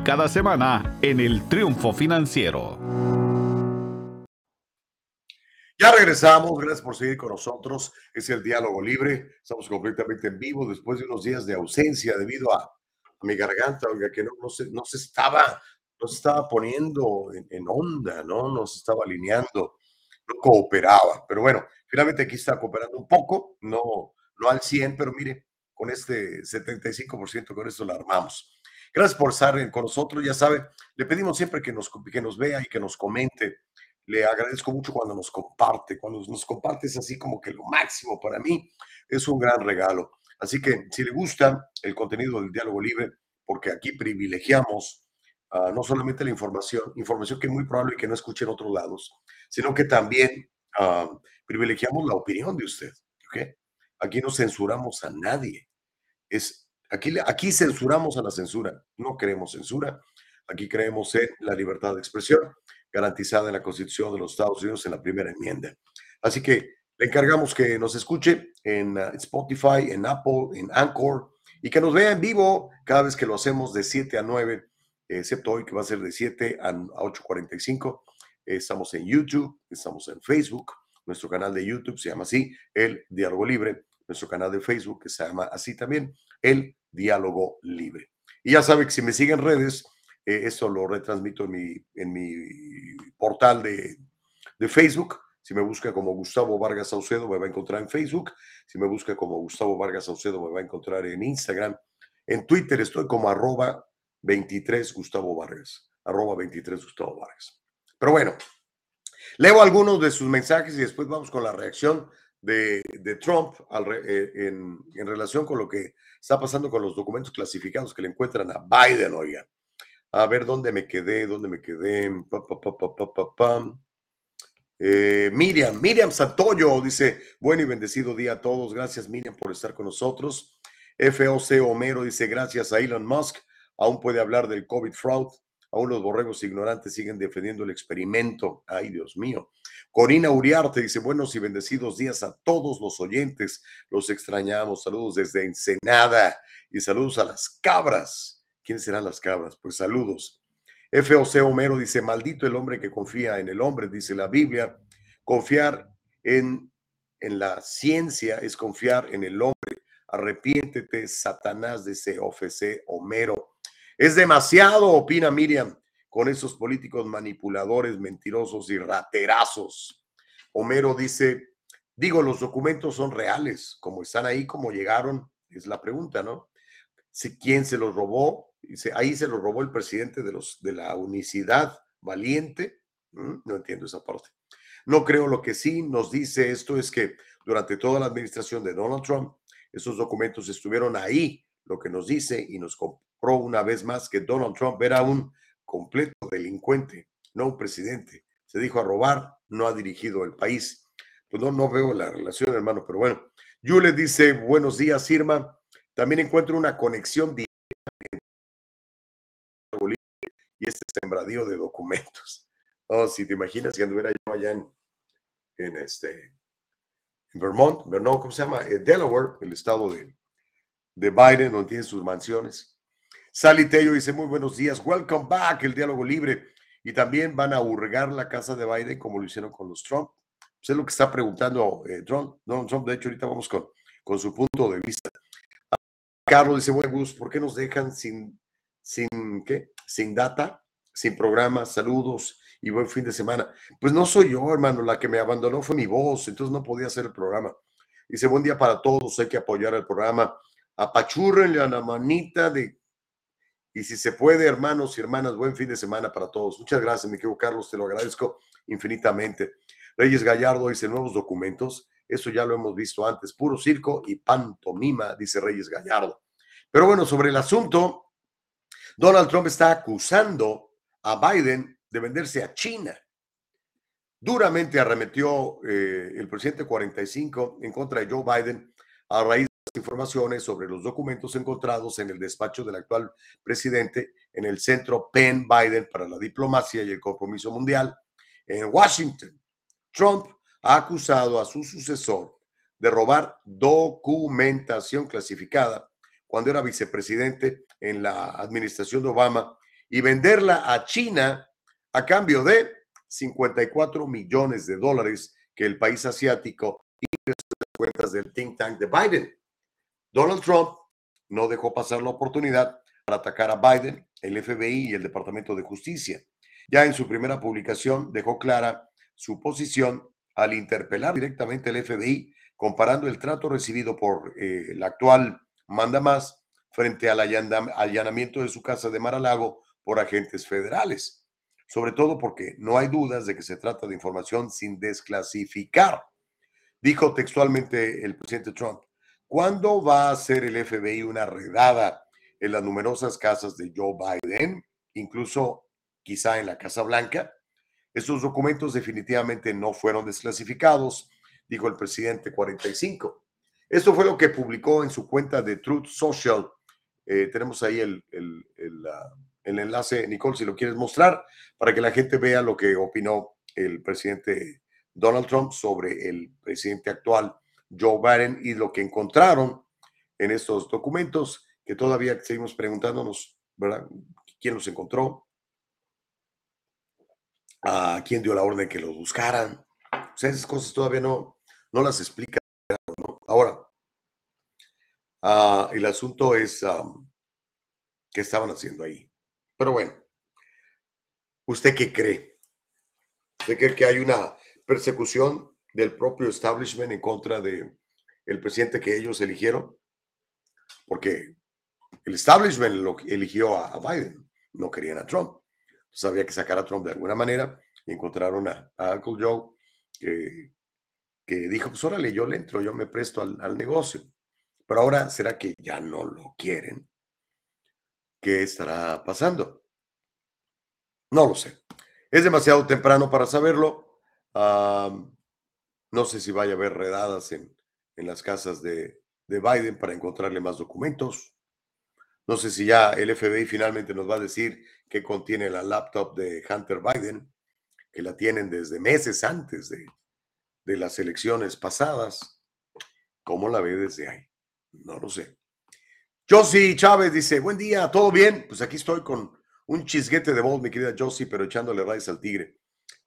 cada semana en el Triunfo Financiero. Ya regresamos, gracias por seguir con nosotros. Es el diálogo libre. Estamos completamente en vivo después de unos días de ausencia debido a, mi garganta, oiga, que no, no, se, no se estaba, no se estaba poniendo en, en, onda, ¿no? No se estaba alineando, no cooperaba. Pero bueno, finalmente aquí está cooperando un poco, no, no al 100, pero mire, con este 75%, con esto la armamos. Gracias por estar con nosotros. Ya sabe, le pedimos siempre que nos, que nos vea y que nos comente. Le agradezco mucho cuando nos comparte. Cuando nos comparte es así como que lo máximo para mí. Es un gran regalo. Así que si le gusta el contenido del diálogo libre, porque aquí privilegiamos ah, no solamente la información, información que es muy probable que no escuche en otros lados, sino que también ah, privilegiamos la opinión de usted. ¿ok? Aquí no censuramos a nadie. Es, aquí, aquí censuramos a la censura. No queremos censura. Aquí creemos en la libertad de expresión garantizada en la Constitución de los Estados Unidos en la primera enmienda. Así que le encargamos que nos escuche en uh, Spotify, en Apple, en Anchor y que nos vea en vivo cada vez que lo hacemos de 7 a 9, excepto hoy que va a ser de 7 a 8.45. Estamos en YouTube, estamos en Facebook, nuestro canal de YouTube se llama así, El Diálogo Libre, nuestro canal de Facebook que se llama así también, El Diálogo Libre. Y ya sabe que si me siguen en redes, eh, esto lo retransmito en mi, en mi portal de, de Facebook. Si me busca como Gustavo Vargas Saucedo, me va a encontrar en Facebook. Si me busca como Gustavo Vargas Saucedo, me va a encontrar en Instagram. En Twitter estoy como arroba 23 Gustavo Vargas. Arroba 23 Gustavo Vargas. Pero bueno, leo algunos de sus mensajes y después vamos con la reacción de, de Trump eh, en, en, relación con lo que está pasando con los documentos clasificados que le encuentran a Biden, oigan. A ver dónde me quedé, dónde me quedé. Eh, Miriam, Miriam Santoyo dice, buen y bendecido día a todos. Gracias Miriam por estar con nosotros. FOC Homero dice, gracias a Elon Musk. Aún puede hablar del COVID fraud. Aún los borregos ignorantes siguen defendiendo el experimento. Ay, Dios mío. Corina Uriarte dice, buenos y bendecidos días a todos los oyentes. Los extrañamos. Saludos desde Ensenada y saludos a las cabras. ¿Quiénes serán las cabras? Pues saludos. FOC Homero dice, maldito el hombre que confía en el hombre, dice la Biblia. Confiar en, en la ciencia es confiar en el hombre. Arrepiéntete, Satanás, dice OFC Homero. Es demasiado, opina Miriam, con esos políticos manipuladores, mentirosos y raterazos. Homero dice, digo, los documentos son reales, como están ahí, como llegaron, es la pregunta, ¿no? Si quién se los robó, Dice, ahí se lo robó el presidente de, los, de la unicidad valiente. Mm, no entiendo esa parte. No creo lo que sí nos dice esto es que durante toda la administración de Donald Trump, esos documentos estuvieron ahí, lo que nos dice y nos compró una vez más que Donald Trump era un completo delincuente, no un presidente. Se dijo a robar, no ha dirigido el país. Pues no, no veo la relación, hermano, pero bueno. Yule dice, buenos días, Irma. También encuentro una conexión directa y este sembradío de documentos. Oh, si te imaginas que anduviera yo allá en, este, en Vermont, no, ¿cómo se llama? Delaware, el estado de, de Biden, donde tiene sus mansiones. Sally Tello dice, muy buenos días, welcome back, el diálogo libre. Y también van a hurgar la casa de Biden como lo hicieron con los Trump. Pues es lo que está preguntando eh, Trump. Donald Trump, de hecho, ahorita vamos con, con su punto de vista. Carlos dice, buen gusto, ¿por qué nos dejan sin sin qué, sin data, sin programa, saludos y buen fin de semana. Pues no soy yo, hermano, la que me abandonó fue mi voz, entonces no podía hacer el programa. Dice, buen día para todos, hay que apoyar el programa. Apachúrrenle a la manita de... Y si se puede, hermanos y hermanas, buen fin de semana para todos. Muchas gracias, mi querido Carlos, te lo agradezco infinitamente. Reyes Gallardo dice, nuevos documentos. Eso ya lo hemos visto antes, puro circo y pantomima, dice Reyes Gallardo. Pero bueno, sobre el asunto, Donald Trump está acusando a Biden de venderse a China. Duramente arremetió eh, el presidente 45 en contra de Joe Biden a raíz informaciones sobre los documentos encontrados en el despacho del actual presidente en el centro Penn Biden para la diplomacia y el compromiso mundial en Washington. Trump ha acusado a su sucesor de robar documentación clasificada cuando era vicepresidente en la administración de Obama y venderla a China a cambio de 54 millones de dólares que el país asiático ingresó en las cuentas del think tank de Biden. Donald Trump no dejó pasar la oportunidad para atacar a Biden, el FBI y el Departamento de Justicia. Ya en su primera publicación dejó clara su posición al interpelar directamente al FBI, comparando el trato recibido por eh, el actual manda más frente al allanamiento de su casa de Mar-a-Lago por agentes federales, sobre todo porque no hay dudas de que se trata de información sin desclasificar. Dijo textualmente el presidente Trump, ¿cuándo va a hacer el FBI una redada en las numerosas casas de Joe Biden? incluso quizá en la Casa Blanca. Estos documentos definitivamente no fueron desclasificados, dijo el presidente 45. Esto fue lo que publicó en su cuenta de Truth Social. Eh, tenemos ahí el, el, uh, el, enlace, Nicole, si lo quieres mostrar, para que la gente vea lo que opinó el presidente Donald Trump sobre el presidente actual Joe Biden y lo que encontraron en estos documentos, que todavía seguimos preguntándonos, ¿verdad? ¿Quién los encontró? ¿A quién dio la orden que los buscaran? O sea, esas cosas todavía no, no las explica. Ahora, uh, el asunto es um, qué estaban haciendo ahí. Pero bueno, ¿usted qué cree? ¿Usted cree que hay una persecución del propio establishment en contra de el presidente que ellos eligieron? Porque el establishment lo eligió a, Biden, no querían a Trump. Entonces había que sacar a Trump de alguna manera y encontraron a, a Uncle Joe que, que, dijo, pues órale, yo le entro, yo me presto al, al negocio. Pero ahora, ¿será que ya no lo quieren? ¿Qué estará pasando? No lo sé. Es demasiado temprano para saberlo. Um, no sé si vaya a haber redadas en, en las casas de, de, Biden para encontrarle más documentos. No sé si ya el FBI finalmente nos va a decir qué contiene la laptop de Hunter Biden, que la tienen desde meses antes de, de las elecciones pasadas. ¿Cómo la ve desde ahí? No lo sé. Josie Chávez dice, buen día, ¿todo bien? Pues aquí estoy con un chisguete de voz, mi querida Josie, pero echándole rayos al tigre.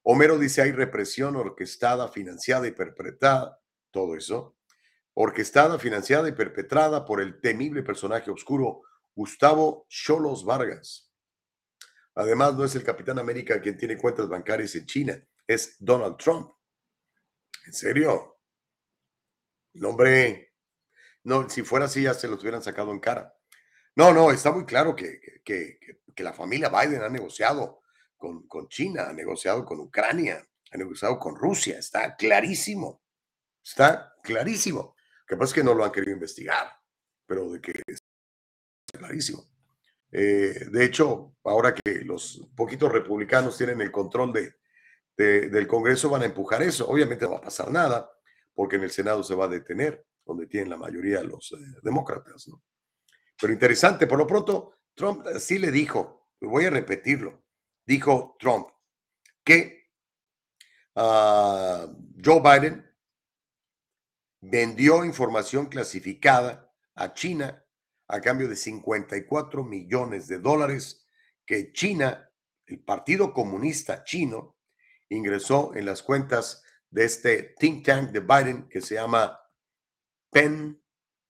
Homero dice, hay represión orquestada, financiada y perpetrada, todo eso, orquestada, financiada y perpetrada por el temible personaje oscuro Gustavo Cholos Vargas. Además, no es el Capitán América quien tiene cuentas bancarias en China, es Donald Trump. ¿En serio? Nombre, no, si fuera así ya se los hubieran sacado en cara. No, no, está muy claro que, que, que la familia Biden ha negociado con, con, China, ha negociado con Ucrania, ha negociado con Rusia, está clarísimo, está clarísimo. Lo que es no lo han querido investigar, pero de que está clarísimo. Eh, de hecho, ahora que los poquitos republicanos tienen el control de, de, del Congreso, van a empujar eso. Obviamente no va a pasar nada, porque en el Senado se va a detener donde tienen la mayoría los eh, demócratas, ¿no? Pero interesante, por lo pronto, Trump sí le dijo, voy a repetirlo, dijo Trump que uh, Joe Biden vendió información clasificada a China a cambio de 54 millones de dólares que China, el Partido Comunista Chino, ingresó en las cuentas de este think tank de Biden que se llama Penn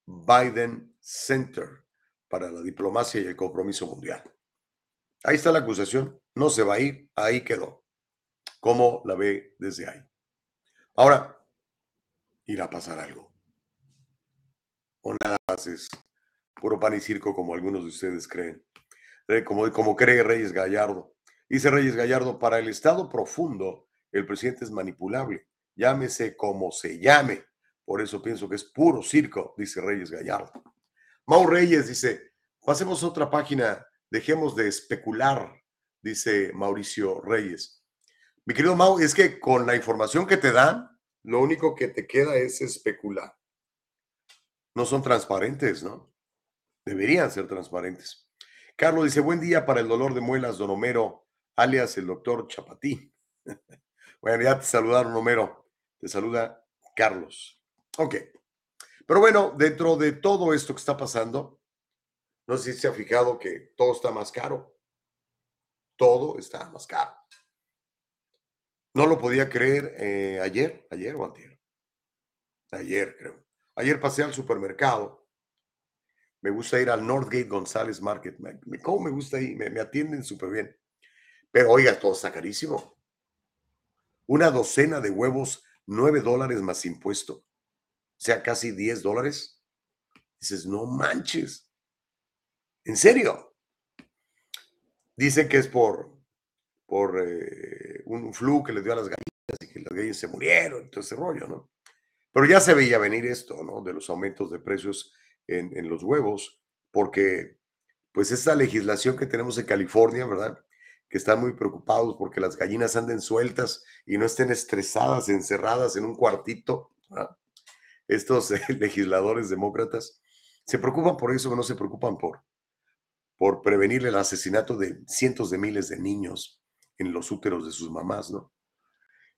Biden Center para la diplomacia y el compromiso mundial. Ahí está la acusación, no se va a ir, ahí quedó. ¿Cómo la ve desde ahí? Ahora, irá a pasar algo. O nada más es puro pan y circo como algunos de ustedes creen. Como, como cree Reyes Gallardo. Dice Reyes Gallardo, para el Estado profundo, el presidente es manipulable. Llámese como se llame. Por eso pienso que es puro circo, dice Reyes Gallardo. Mau Reyes dice, pasemos a otra página, dejemos de especular, dice Mauricio Reyes. Mi querido Mau, es que con la información que te dan, lo único que te queda es especular. No son transparentes, ¿no? Deberían ser transparentes. Carlos dice, buen día para el dolor de muelas, don Homero, alias el doctor Chapatí. bueno, ya te saludaron, Homero. Te saluda Carlos. Ok. Pero bueno, dentro de todo esto que está pasando, no sé si se ha fijado que todo está más caro. Todo está más caro. No lo podía creer eh, ayer, ayer o antier. Ayer, creo. Ayer pasé al supermercado. Me gusta ir al Northgate González Market. Me, ¿Cómo me gusta ir? Me, atienden súper bien. Pero oiga, todo está carísimo. Una docena de huevos, nueve dólares más impuesto sea casi 10 dólares. Dices, no manches. ¿En serio? Dicen que es por, por eh, un flu que le dio a las gallinas y que las gallinas se murieron, todo ese rollo, ¿no? Pero ya se veía venir esto, ¿no? De los aumentos de precios en, en los huevos, porque pues esta legislación que tenemos en California, ¿verdad? Que están muy preocupados porque las gallinas anden sueltas y no estén estresadas, encerradas en un cuartito. Estos eh, legisladores demócratas se preocupan por eso, no se preocupan por, por prevenir el asesinato de cientos de miles de niños en los úteros de sus mamás, ¿no?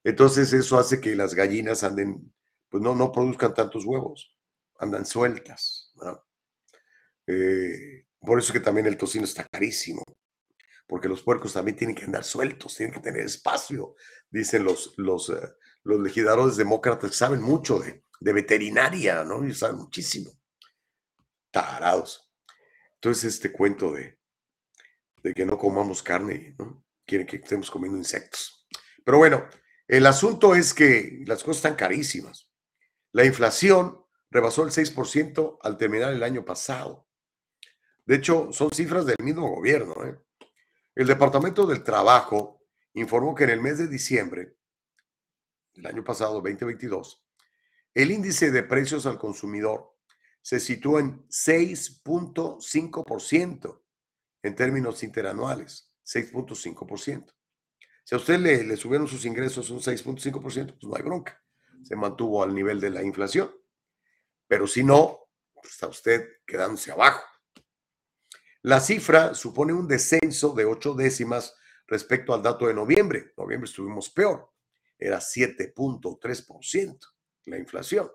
Entonces eso hace que las gallinas anden, pues no, no produzcan tantos huevos, andan sueltas, ¿no? Eh, por eso que también el tocino está carísimo, porque los puercos también tienen que andar sueltos, tienen que tener espacio, dicen los, los, eh, los legisladores demócratas saben mucho de, de veterinaria, ¿no? Y saben muchísimo. Tarados. Entonces, este cuento de, de que no comamos carne, ¿no? Quieren que estemos comiendo insectos. Pero bueno, el asunto es que las cosas están carísimas. La inflación rebasó el 6% al terminar el año pasado. De hecho, son cifras del mismo gobierno. ¿eh? El Departamento del Trabajo informó que en el mes de diciembre del año pasado, 2022, el índice de precios al consumidor se sitúa en 6.5% en términos interanuales, 6.5%. Si a usted le, le subieron sus ingresos un 6.5%, pues no hay bronca. Se mantuvo al nivel de la inflación. Pero si no, pues está usted quedándose abajo. La cifra supone un descenso de ocho décimas respecto al dato de noviembre. Noviembre estuvimos peor. Era 7.3% la inflación.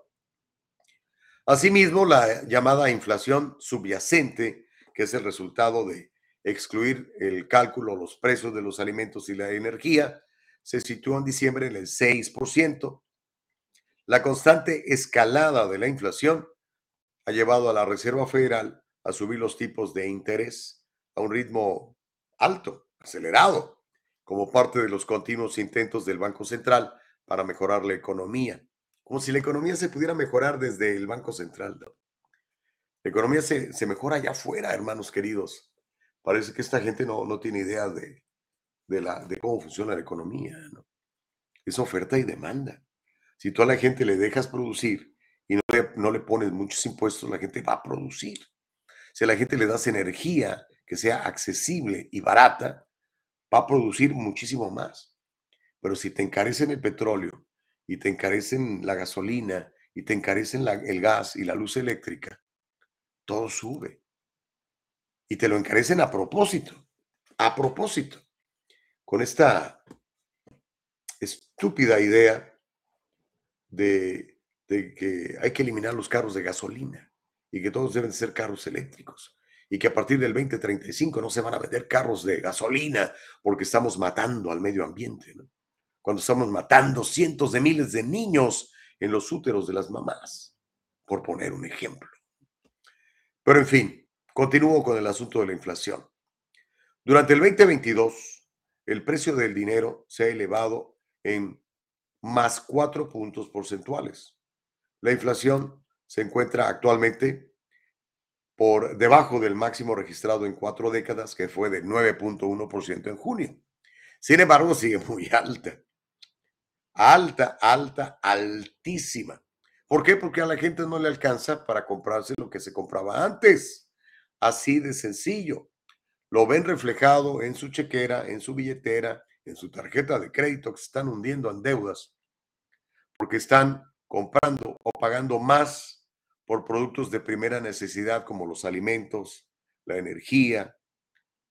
Asimismo, la llamada inflación subyacente, que es el resultado de excluir el cálculo, los precios de los alimentos y la energía, se situó en diciembre en el 6%. La constante escalada de la inflación ha llevado a la Reserva Federal a subir los tipos de interés a un ritmo alto, acelerado, como parte de los continuos intentos del Banco Central para mejorar la economía. Como si la economía se pudiera mejorar desde el Banco Central. La economía se, se mejora allá afuera, hermanos queridos. Parece que esta gente no, no tiene idea de, de, la, de cómo funciona la economía. ¿no? Es oferta y demanda. Si tú a la gente le dejas producir y no le, no le pones muchos impuestos, la gente va a producir. Si a la gente le das energía que sea accesible y barata, va a producir muchísimo más. Pero si te encarecen el petróleo y te encarecen la gasolina y te encarecen el gas y la luz eléctrica, todo sube. Y te lo encarecen a propósito, a propósito, con esta estúpida idea de, de que hay que eliminar los carros de gasolina y que todos deben ser carros eléctricos y que a partir del 2035 no se van a vender carros de gasolina porque estamos matando al medio ambiente, ¿no? Cuando estamos matando cientos de miles de niños en los úteros de las mamás, por poner un ejemplo. Pero en fin, continúo con el asunto de la inflación. Durante el 2022, el precio del dinero se ha elevado en más cuatro puntos porcentuales. La inflación se encuentra actualmente por debajo del máximo registrado en cuatro décadas, que fue de 9.1% en junio. Sin embargo, sigue muy alta. Alta, alta, altísima. ¿Por qué? Porque a la gente no le alcanza para comprarse lo que se compraba antes. Así de sencillo. Lo ven reflejado en su chequera, en su billetera, en su tarjeta de crédito, que se están hundiendo en deudas, porque están comprando o pagando más por productos de primera necesidad como los alimentos, la energía,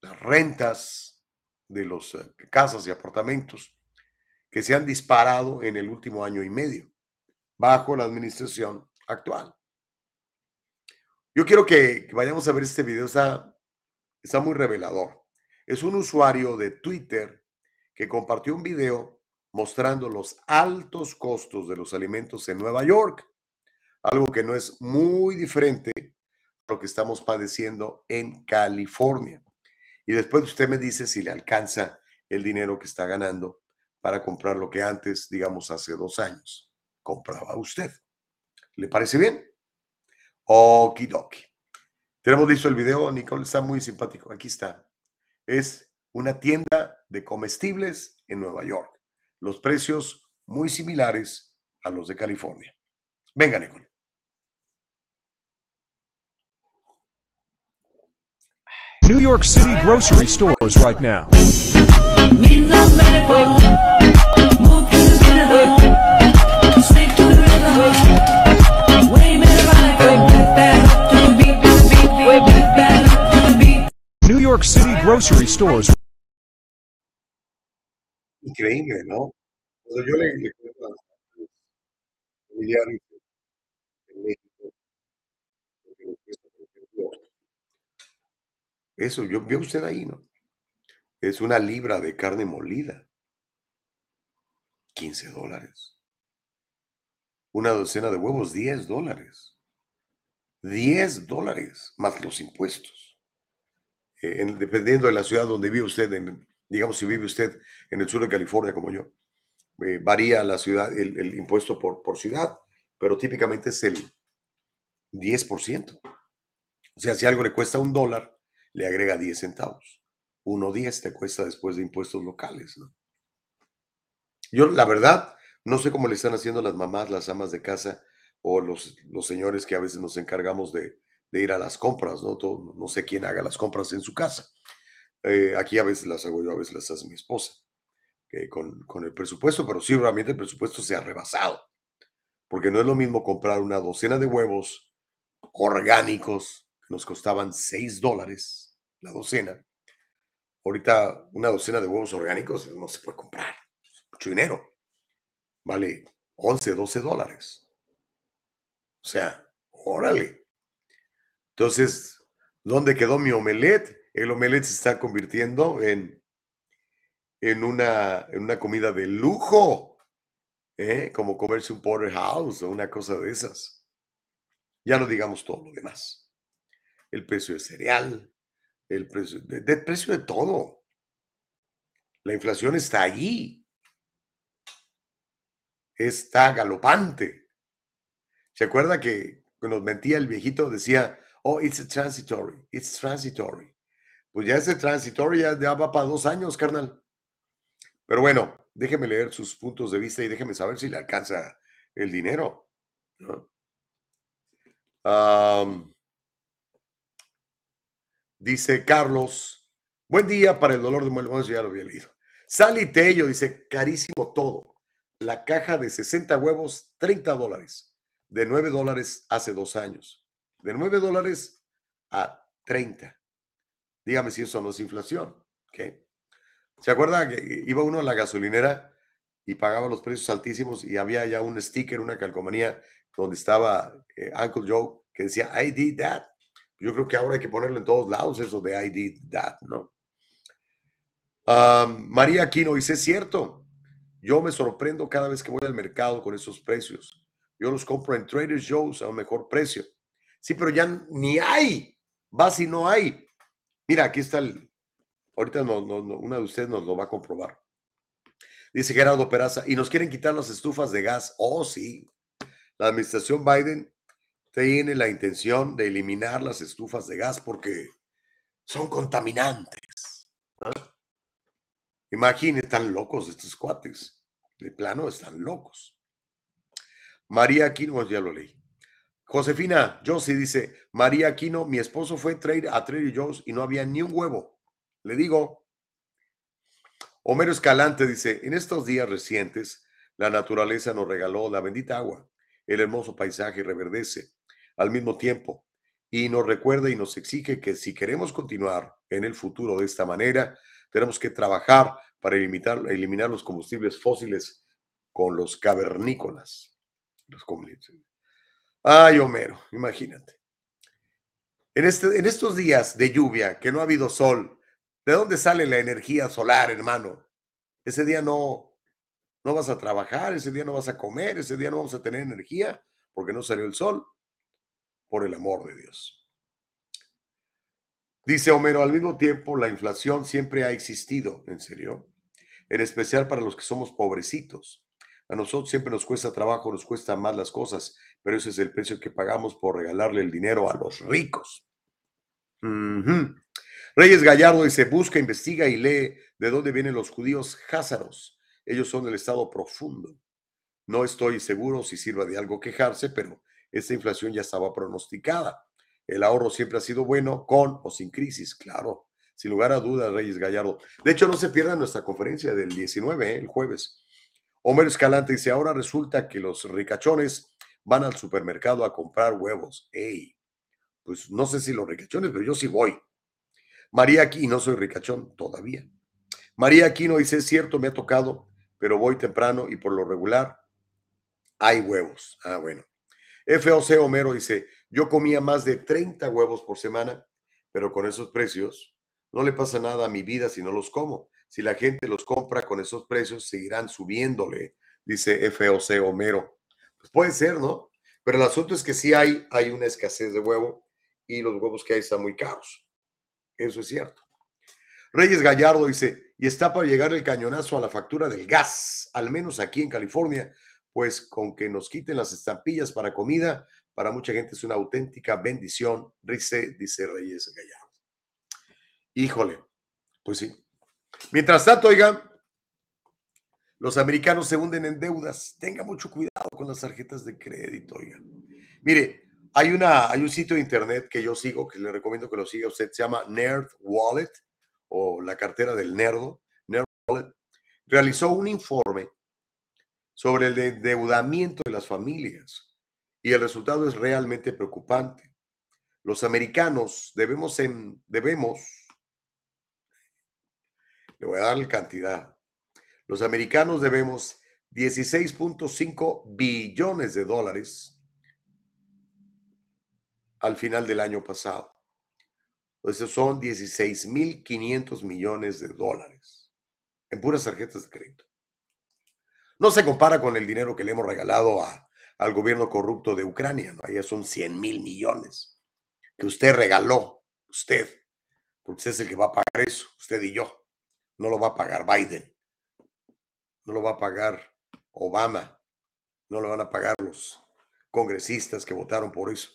las rentas de las eh, casas y apartamentos que se han disparado en el último año y medio bajo la administración actual. Yo quiero que, vayamos a ver este video, está, está muy revelador. Es un usuario de Twitter que compartió un video mostrando los altos costos de los alimentos en Nueva York, algo que no es muy diferente a lo que estamos padeciendo en California. Y después usted me dice si le alcanza el dinero que está ganando para comprar lo que antes, digamos, hace dos años, compraba usted. ¿Le parece bien? Okidoki. Tenemos listo el video, Nicole, está muy simpático. Aquí está. Es una tienda de comestibles en Nueva York. Los precios muy similares a los de California. Venga, Nicole. New York City grocery stores right now. New York City grocery stores. Increíble, ¿no? Cuando yo le, a los familiares eso, yo vio usted ahí, ¿no? Es una libra de carne molida, 15 dólares. Una docena de huevos, 10 dólares. 10 dólares más los impuestos. Eh, en- dependiendo de la ciudad donde vive usted, digamos si vive usted en el sur de California como yo, eh, varía la ciudad, el, el impuesto por, por ciudad, pero típicamente es el 10%. O sea, si algo le cuesta un dólar, le agrega 10 centavos. 1.10 te cuesta después de impuestos locales. ¿no? Yo, la verdad, no sé cómo le están haciendo las mamás, las amas de casa o los, los señores que a veces nos encargamos de, ir a las compras, ¿no? No sé quién haga las compras en su casa. Eh, aquí a veces las hago yo, a veces las hace mi esposa, con, con el presupuesto, pero sí, realmente el presupuesto se ha rebasado, porque no es lo mismo comprar una docena de huevos orgánicos que nos costaban 6 dólares la docena. Ahorita una docena de huevos orgánicos no se puede comprar, mucho dinero, vale 11, 12 dólares. O sea, órale. Entonces, ¿dónde quedó mi omelette? El omelette se está convirtiendo en, en, una, en una comida de lujo, ¿eh? como comerse un porterhouse o una cosa de esas. Ya no digamos todo lo demás. El precio de cereal, el precio de, de precio de todo. La inflación está allí. Está galopante. ¿Se acuerda que nos mentía el viejito? Decía, oh, it's a transitory, it's transitory. Pues ya ese transitory ya, ya va para dos años, carnal. Pero bueno, déjeme leer sus puntos de vista y déjeme saber si le alcanza el dinero. ¿no? Dice Carlos, buen día para el dolor de muelas. Bueno, ya lo había leído. Sally Tello dice, carísimo todo. La caja de 60 huevos, 30 dólares. De 9 dólares hace dos años. De 9 dólares a 30. Dígame si eso no es inflación. ¿Se acuerda que iba uno a la gasolinera y pagaba los precios altísimos y había ya un sticker, una calcomanía donde estaba eh, Uncle Joe que decía I did that? Yo creo que ahora hay que ponerlo en todos lados eso de I did that, ¿no? Am, María Aquino dice, es cierto, yo me sorprendo cada vez que voy al mercado con esos precios. Yo los compro en Trader Joe's a un mejor precio. Sí, pero ya ni hay. Vas y no hay. Mira, aquí está el. Ahorita no, no- no- una de ustedes nos lo va a comprobar. Dice Gerardo Peraza, y nos quieren quitar las estufas de gas. Oh, sí. La administración Biden tiene la intención de eliminar las estufas de gas porque son contaminantes. ¿no? Imagínate, están locos estos cuates. De plano, están locos. María Aquino, ya lo leí. Josefina Josie dice, María Aquino, mi esposo fue trade- a Trader Joe's y no había ni un huevo. Le digo. Homero Escalante dice, en estos días recientes, la naturaleza nos regaló la bendita agua. El hermoso paisaje reverdece al mismo tiempo y nos recuerda y nos exige que si queremos continuar en el futuro de esta manera, tenemos que trabajar para eliminar, eliminar los combustibles fósiles con los cavernícolas. Los. Ay, Homero, imagínate. En, este, en estos días de lluvia, que no ha habido sol, ¿de dónde sale la energía solar, hermano? Ese día no, no vas a trabajar, ese día no vas a comer, ese día no vamos a tener energía porque no salió el sol, por el amor de Dios. Dice Homero, al mismo tiempo la inflación siempre ha existido, ¿en serio? En especial para los que somos pobrecitos. A nosotros siempre nos cuesta trabajo, nos cuesta más las cosas, pero ese es el precio que pagamos por regalarle el dinero a los ricos. Reyes Gallardo dice, busca, investiga y lee de dónde vienen los judíos házaros. Ellos son del estado profundo. No estoy seguro si sirva de algo quejarse, pero esta inflación ya estaba pronosticada. El ahorro siempre ha sido bueno, con o sin crisis, claro. Sin lugar a dudas, Reyes Gallardo. De hecho, no se pierdan nuestra conferencia del 19, ¿eh? el jueves. Homero Escalante dice, ahora resulta que los ricachones van al supermercado a comprar huevos. ¡Ey! Pues no sé si los ricachones, pero yo sí voy. María aquí, no soy ricachón todavía. María Aquino dice, es cierto, me ha tocado, pero voy temprano y por lo regular hay huevos. Ah, bueno. FOC Homero dice, yo comía más de 30 huevos por semana, pero con esos precios no le pasa nada a mi vida si no los como. Si la gente los compra con esos precios, seguirán subiéndole, dice FOC Homero. Pues puede ser, ¿no? Pero el asunto es que sí hay, hay una escasez de huevo y los huevos que hay están muy caros. Eso es cierto. Reyes Gallardo dice, y está para llegar el cañonazo a la factura del gas, al menos aquí en California, pues con que nos quiten las estampillas para comida, para mucha gente es una auténtica bendición, dice, dice Reyes Gallardo. Híjole, pues sí. Mientras tanto, oigan, los americanos se hunden en deudas. Tenga mucho cuidado con las tarjetas de crédito, oigan. Mire, hay, una, hay un sitio de internet que yo sigo, que le recomiendo que lo siga usted, se llama Nerd Wallet o la cartera del nerdo, Nerd Wallet, realizó un informe sobre el endeudamiento de las familias y el resultado es realmente preocupante. Los americanos debemos, en, debemos, le voy a dar la cantidad, los americanos debemos 16.5 billones de dólares al final del año pasado. Entonces son 16.500 millones de dólares en puras tarjetas de crédito. No se compara con el dinero que le hemos regalado a, al gobierno corrupto de Ucrania, ¿no? Allá son 100 mil millones que usted regaló, usted, porque usted es el que va a pagar eso, usted y yo. No lo va a pagar Biden, no lo va a pagar Obama, no lo van a pagar los congresistas que votaron por eso.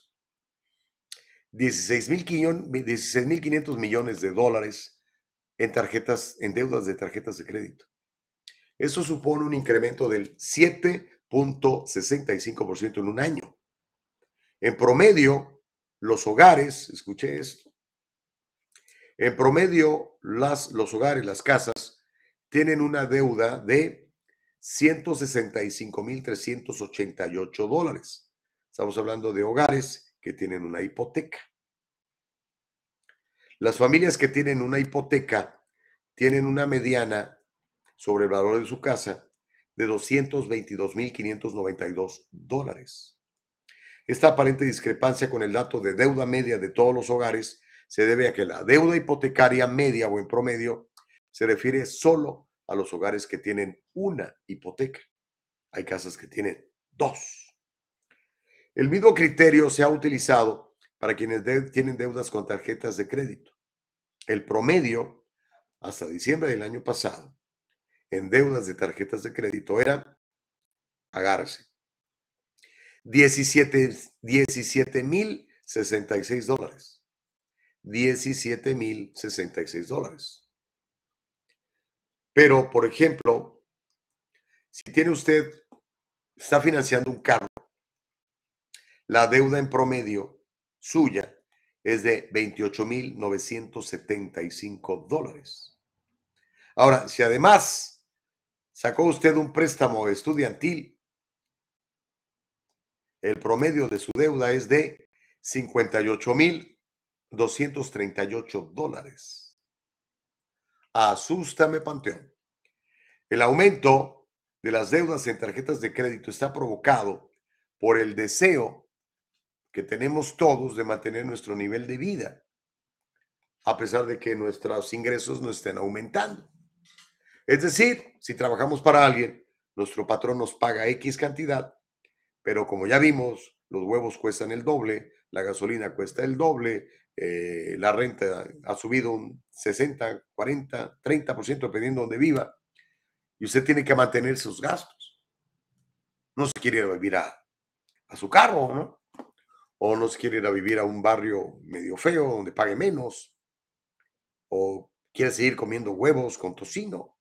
16.500 millones de dólares en tarjetas, en deudas de tarjetas de crédito. Eso supone un incremento del 7.65% en un año. En promedio, los hogares, escuché esto, en promedio las, los hogares, las casas, tienen una deuda de 165.388 dólares. Estamos hablando de hogares que tienen una hipoteca. Las familias que tienen una hipoteca tienen una mediana sobre el valor de su casa de 222.592 dólares. Esta aparente discrepancia con el dato de deuda media de todos los hogares se debe a que la deuda hipotecaria media o en promedio se refiere solo a los hogares que tienen una hipoteca. Hay casas que tienen dos. El mismo criterio se ha utilizado para quienes tienen deudas con tarjetas de crédito. El promedio hasta diciembre del año pasado en deudas de tarjetas de crédito era, agárrese, 17 mil 66 dólares. 17 mil 66 dólares. Pero, por ejemplo, si tiene usted, está financiando un carro la deuda en promedio suya es de 28.975 dólares. Ahora, si además sacó usted un préstamo estudiantil, el promedio de su deuda es de 58.238 dólares. Asústame, Panteón. El aumento de las deudas en tarjetas de crédito está provocado por el deseo que tenemos todos de mantener nuestro nivel de vida, a pesar de que nuestros ingresos no estén aumentando. Es decir, si trabajamos para alguien, nuestro patrón nos paga X cantidad, pero como ya vimos, los huevos cuestan el doble, la gasolina cuesta el doble, eh, la renta ha subido un 60, 40, 30% dependiendo de donde viva, y usted tiene que mantener sus gastos. No se quiere vivir a, a su carro, ¿no? o no se quiere ir a vivir a un barrio medio feo donde pague menos, o quiere seguir comiendo huevos con tocino.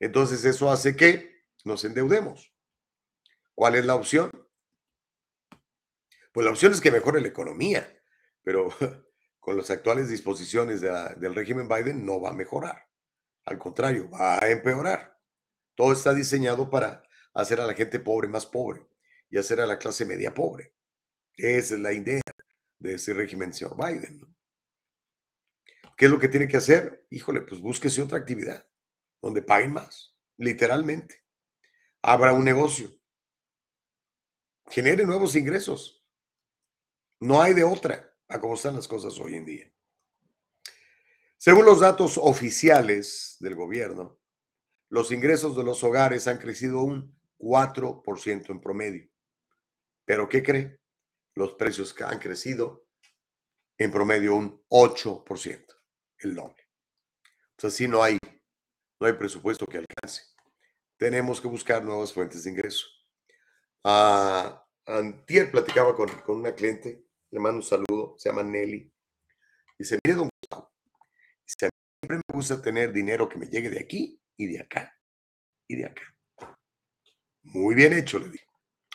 Entonces eso hace que nos endeudemos. ¿Cuál es la opción? Pues la opción es que mejore la economía, pero con las actuales disposiciones del régimen Biden no va a mejorar. Al contrario, va a empeorar. Todo está diseñado para hacer a la gente pobre más pobre y hacer a la clase media pobre. Esa es la idea de ese régimen, señor Biden. ¿Qué es lo que tiene que hacer? Híjole, pues búsquese otra actividad donde paguen más, literalmente. Abra un negocio. Genere nuevos ingresos. No hay de otra a cómo están las cosas hoy en día. Según los datos oficiales del gobierno, los ingresos de los hogares han crecido un 4% en promedio. Pero ¿qué cree? Los precios han crecido en promedio un 8%, el doble. Entonces, sí, no hay, no hay presupuesto que alcance. Tenemos que buscar nuevas fuentes de ingreso. Ah, antier platicaba con, con una cliente, le mando un saludo, se llama Nelly. Dice, mire, don Gustavo, siempre me gusta tener dinero que me llegue de aquí y de acá y de acá. Muy bien hecho, le digo.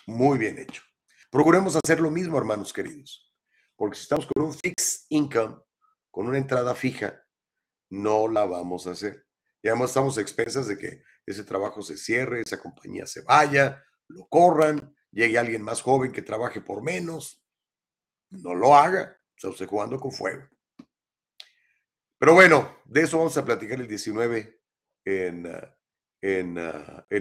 Muy bien hecho. Procuremos hacer lo mismo, hermanos queridos. Porque si estamos con un fixed income, con una entrada fija, no la vamos a hacer. Y además estamos a expensas de que ese trabajo se cierre, esa compañía se vaya, lo corran, llegue alguien más joven que trabaje por menos. No lo haga. Está usted jugando con fuego. Pero bueno, de eso vamos a platicar el 19 en, ah, ah, en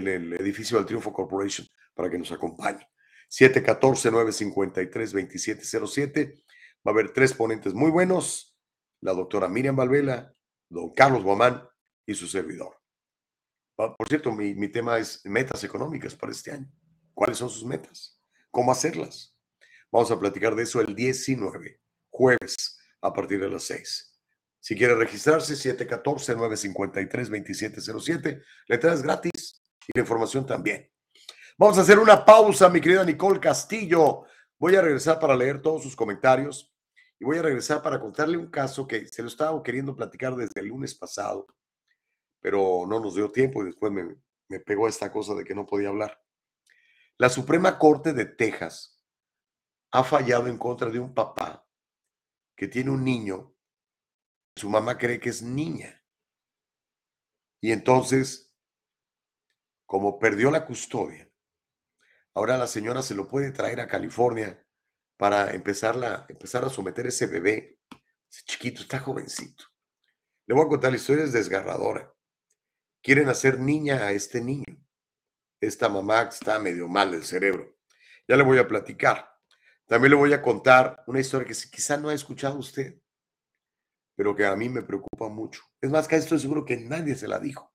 el edificio del Triunfo Corporation para que nos acompañe. 714-953-2707. Va a haber tres ponentes muy buenos. La doctora Miriam Valvela, don Carlos Guamán y su servidor. Ah, Por cierto, mi, mi tema es metas económicas para este año. ¿Cuáles son sus metas? ¿Cómo hacerlas? Vamos a platicar de eso el 19, jueves, a partir de las 6. Si quiere registrarse, 714-953-2707. La entrada es gratis y la información también. Vamos a hacer una pausa, mi querida Nicole Castillo. Voy a regresar para leer todos sus comentarios y voy a regresar para contarle un caso que se lo estaba queriendo platicar desde el lunes pasado, pero no nos dio tiempo y después me, me pegó esta cosa de que no podía hablar. La Suprema Corte de Texas ha fallado en contra de un papá que tiene un niño, su mamá cree que es niña. Y entonces, como perdió la custodia, ahora la señora se lo puede traer a California para empezarla, empezar a someter ese bebé. Ese chiquito, está jovencito. Le voy a contar la historia, es desgarradora. Quieren hacer niña a este niño. Esta mamá está medio mal del cerebro. Ya le voy a platicar. También le voy a contar una historia que quizá no ha escuchado usted, pero que a mí me preocupa mucho. Es más, que estoy seguro que nadie se la dijo.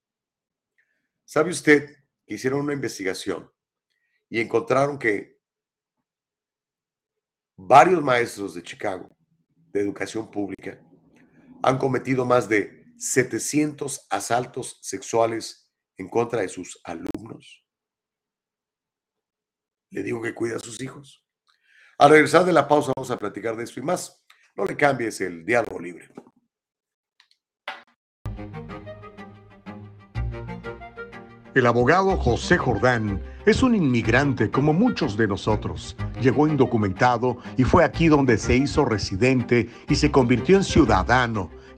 ¿Sabe usted que hicieron una investigación y encontraron que varios maestros de Chicago de educación pública han cometido más de 700 asaltos sexuales en contra de sus alumnos? Le digo que cuida a sus hijos. Al regresar de la pausa vamos a platicar de esto y más. No le cambies el diálogo libre. El abogado José Jordán es un inmigrante como muchos de nosotros. Llegó indocumentado y fue aquí donde se hizo residente y se convirtió en ciudadano.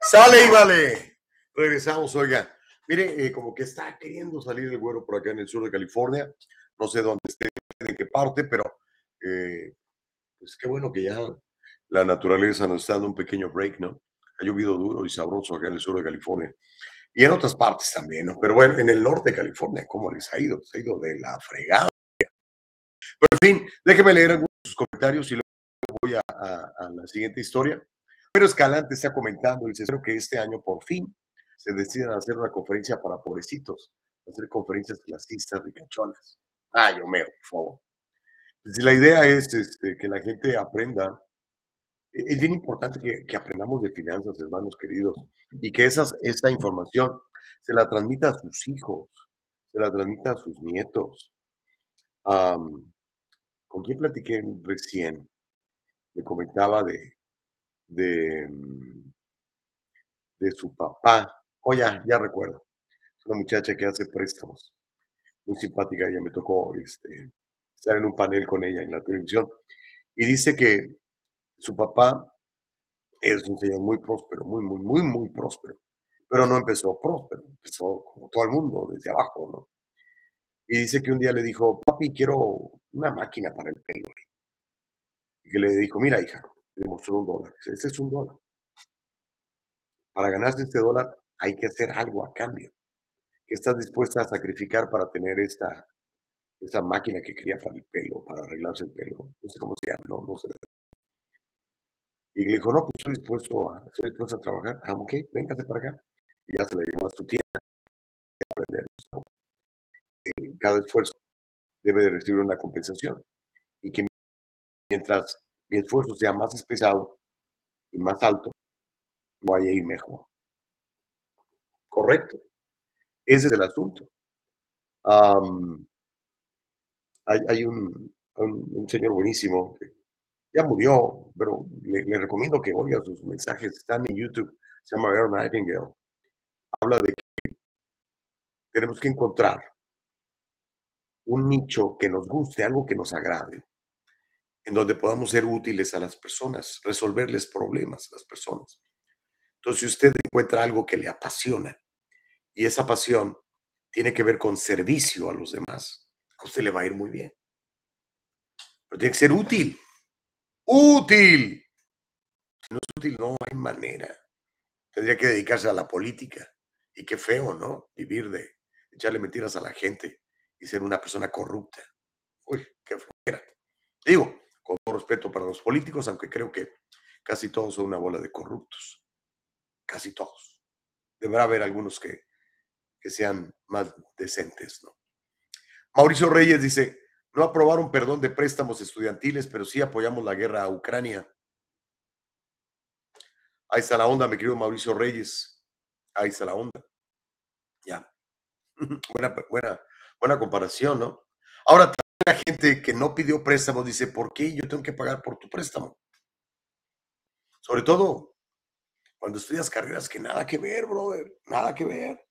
Sale y vale. Regresamos, oiga. Mire, eh, como que está queriendo salir el güero por acá en el sur de California. No sé dónde esté, en qué parte, pero eh, pues qué bueno que ya la naturaleza nos está dando un pequeño break, ¿no? Ha llovido duro y sabroso acá en el sur de California. Y en otras partes también, ¿no? Pero bueno, en el norte de California, ¿cómo les ha ido? Se ha ido de la fregada. Pero en fin, déjeme leer algunos de sus comentarios y luego voy a la siguiente historia. Pero Escalante está comentando, dice, espero que este año por fin se decidan a hacer una conferencia para pobrecitos, hacer conferencias clasistas, ricachonas. Ay, Homero, por favor. Pues, la idea es este, que la gente aprenda. e- Es bien importante que, que aprendamos de finanzas, hermanos queridos, y que esas, esta información se la transmita a sus hijos, se la transmita a sus nietos. Am, ¿Con quién platiqué recién? Me comentaba de, de, mm, de su papá. Oh, ya, ya recuerdo. Es una muchacha que hace préstamos. Muy simpática. Ella me tocó este, estar en un panel con ella en la televisión. Y dice que su papá es un señor muy próspero, muy, muy, muy, muy próspero. Pero no empezó próspero, empezó como todo el mundo, desde abajo, ¿no? Y dice que un día le dijo, papi, quiero una máquina para el pelo. Y que le dijo, mira, hija, le mostró un dólar. Ese es un dólar. Para ganarse este dólar hay que hacer algo a cambio. ¿Qué estás dispuesta a sacrificar para tener esta, esta máquina que quería para el pelo, para arreglarse el pelo? No sé cómo se llama, no, no sé. Y le dijo, no, pues estoy dispuesto a, estoy dispuesto a trabajar. Ah, ok, véngase para acá. Y ya se le llevó a su tienda aprender. Cada esfuerzo debe de recibir una compensación. Y que mientras mi esfuerzo sea más especiado y más alto, voy a ir mejor. Correcto. Ese es el asunto. Hay un, señor buenísimo que ya murió, pero le, recomiendo que oiga sus mensajes. Están en YouTube. Se llama Earl Nightingale. Habla de que tenemos que encontrar un nicho que nos guste, algo que nos agrade, en donde podamos ser útiles a las personas, resolverles problemas a las personas. Entonces, si usted encuentra algo que le apasiona y esa pasión tiene que ver con servicio a los demás, usted le va a ir muy bien. Pero tiene que ser útil. Útil. Si no es útil, no hay manera. Tendría que dedicarse a la política. Y qué feo, ¿no? Vivir de echarle mentiras a la gente y ser una persona corrupta. Uy, qué flojera. Para los políticos, aunque creo que casi todos son una bola de corruptos. Casi todos. Deberá haber algunos que, que sean más decentes, ¿no? Mauricio Reyes dice, no aprobaron perdón de préstamos estudiantiles, pero sí apoyamos la guerra a Ucrania. Ahí está la onda, mi querido Mauricio Reyes. Ahí está la onda. Ya. buena, buena, buena comparación, ¿no? Ahora, la gente que no pidió préstamos dice, ¿por qué yo tengo que pagar por tu préstamo? Sobre todo cuando estudias carreras que nada que ver, brother, nada que ver.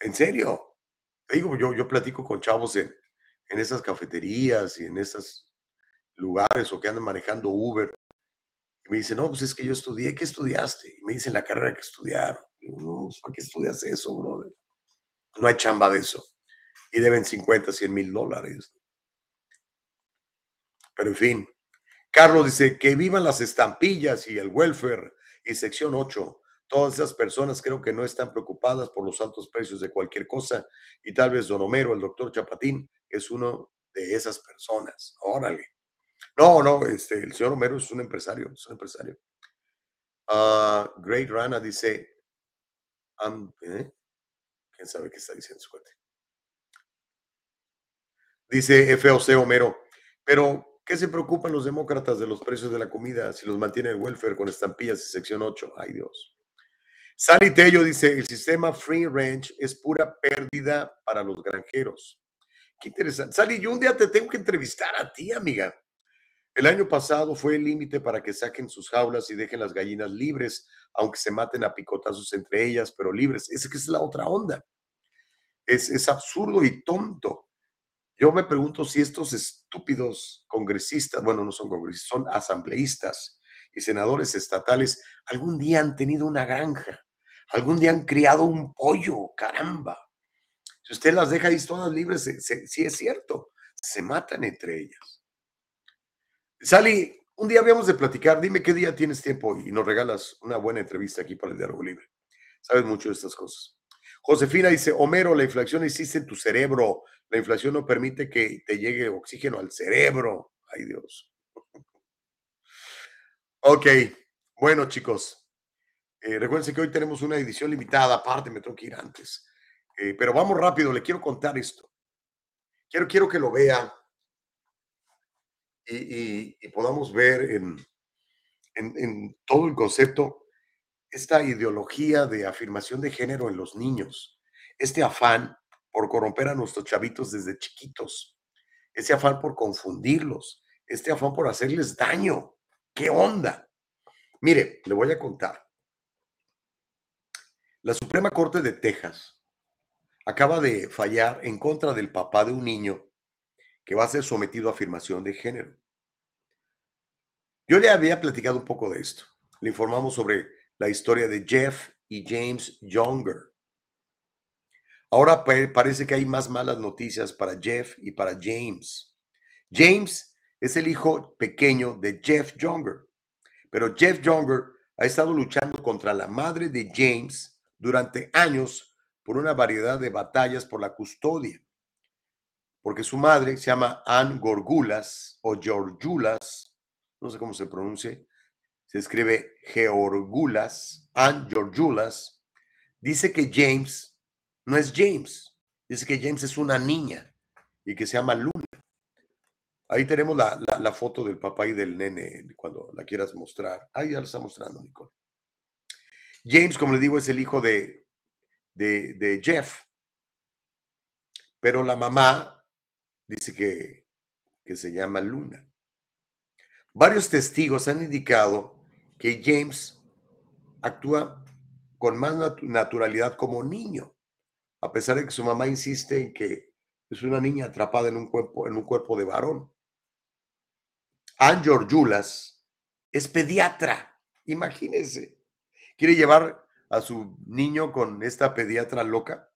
En serio. Te digo, yo, yo platico con chavos en, en esas cafeterías y en esos lugares o que andan manejando Uber. Y me dicen, no, pues es que yo estudié. ¿Qué estudiaste? Y me dicen la carrera que estudiaron. Y no, pues, ¿para qué estudias eso, brother? No hay chamba de eso. Y deben 50, 100 mil dólares. Pero en fin. Carlos dice que vivan las estampillas y el welfare y sección 8. Todas esas personas creo que no están preocupadas por los altos precios de cualquier cosa y tal vez Don Homero, el doctor Chapatín, es uno de esas personas. Órale. No, no, este, el señor Homero es un empresario, es un empresario. Ah, Great Rana dice, ¿eh? ¿quién sabe qué está diciendo su cuate? Dice FOC Homero, pero ¿qué se preocupan los demócratas de los precios de la comida si los mantiene el welfare con estampillas y sección 8? Ay Dios. Sally Tello dice, el sistema free range es pura pérdida para los granjeros. Qué interesante. Sally, yo un día te tengo que entrevistar a ti, amiga. El año pasado fue el límite para que saquen sus jaulas y dejen las gallinas libres, aunque se maten a picotazos entre ellas, pero libres. Esa que es la otra onda. Es, es absurdo y tonto. Yo me pregunto si estos estúpidos congresistas, bueno, no son congresistas, son asambleístas y senadores estatales, algún día han tenido una granja, algún día han criado un pollo, caramba. Si usted las deja ahí todas libres, sí es cierto, se matan entre ellas. Sally, un día habíamos de platicar, dime qué día tienes tiempo y nos regalas una buena entrevista aquí para el Diálogo Libre. Sabes mucho de estas cosas. Josefina dice, Homero, la inflación existe en tu cerebro. La inflación no permite que te llegue oxígeno al cerebro. Ay Dios. Ok, bueno chicos, eh, recuerden que hoy tenemos una edición limitada, aparte me tengo que ir antes. Eh, pero vamos rápido, le quiero contar esto. Quiero, quiero que lo vea y, podamos ver en, en todo el concepto esta ideología de afirmación de género en los niños, este afán por corromper a nuestros chavitos desde chiquitos, ese afán por confundirlos, este afán por hacerles daño. ¿Qué onda? Mire, le voy a contar. La Suprema Corte de Texas acaba de fallar en contra del papá de un niño que va a ser sometido a afirmación de género. Yo le había platicado un poco de esto. Le informamos sobre la historia de Jeff y James Younger. Ahora parece que hay más malas noticias para Jeff y para James. James es el hijo pequeño de Jeff Younger. Pero Jeff Younger ha estado luchando contra la madre de James durante años por una variedad de batallas por la custodia. Porque su madre se llama Ann Gorgulas o Georgulas, no sé cómo se pronuncie, se escribe Georgulas, Ann Georgulas, dice que James no es James, dice que James es una niña y que se llama Luna. Ahí tenemos la, foto del papá y del nene cuando la quieras mostrar. Ahí ya lo está mostrando, Nicole. James, como le digo, es el hijo de, de, Jeff. Pero la mamá dice que, que se llama Luna. Varios testigos han indicado que James actúa con más naturalidad como niño, a pesar de que su mamá insiste en que es una niña atrapada en un cuerpo, en un cuerpo de varón. Ann Georgulas es pediatra. Imagínense. ¿Quiere llevar a su niño con esta pediatra loca?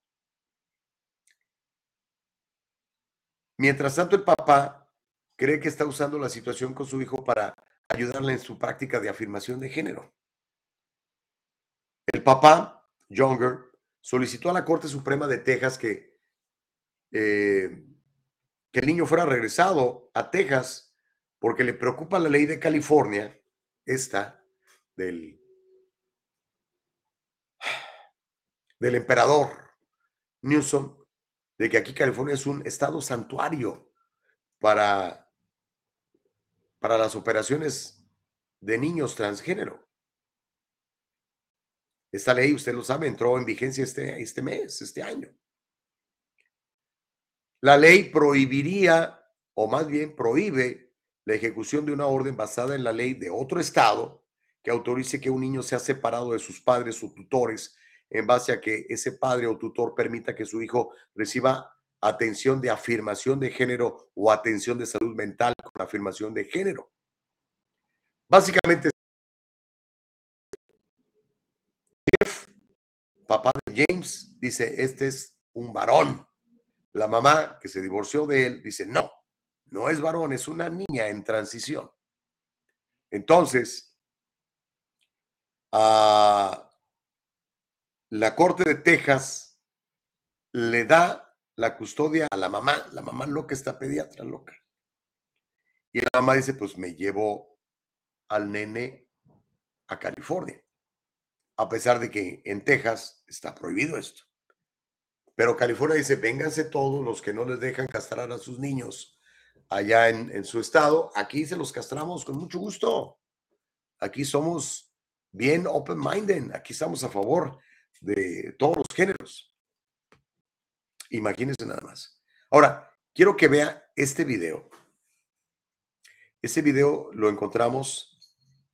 Mientras tanto, el papá cree que está usando la situación con su hijo para ayudarle en su práctica de afirmación de género. El papá, Younger, solicitó a la Corte Suprema de Texas que, eh, que el niño fuera regresado a Texas porque le preocupa la ley de California, esta del, del emperador Newsom, de que aquí California es un estado santuario para, para las operaciones de niños transgénero. Esta ley, usted lo sabe, entró en vigencia este, este mes, este año. La ley prohibiría, o más bien prohíbe, la ejecución de una orden basada en la ley de otro estado que autorice que un niño sea separado de sus padres o tutores en base a que ese padre o tutor permita que su hijo reciba atención de afirmación de género o atención de salud mental con afirmación de género. Básicamente, Jeff, papá de James, dice, este es un varón. La mamá que se divorció de él dice, no, no es varón, es una niña en transición. Entonces, la Corte de Texas le da la custodia a la mamá, la mamá loca está pediatra loca. Y la mamá dice, pues me llevo al nene a California, a pesar de que en Texas está prohibido esto. Pero California dice, vénganse todos los que no les dejan castrar a sus niños allá en, en su estado. Aquí se los castramos con mucho gusto. Aquí somos bien open-minded. Aquí estamos a favor de todos los géneros. Imagínense nada más. Ahora, quiero que vea este video. Este video lo encontramos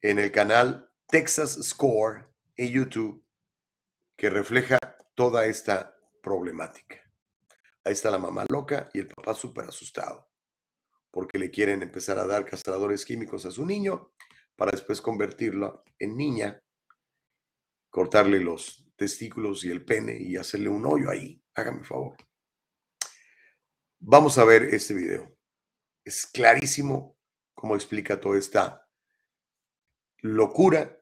en el canal Texas Score en YouTube, que refleja toda esta problemática. Ahí está la mamá loca y el papá súper asustado, porque le quieren empezar a dar castradores químicos a su niño para después convertirlo en niña, cortarle los testículos y el pene y hacerle un hoyo ahí. Hágame favor. Vamos a ver este video. Es clarísimo cómo explica toda esta locura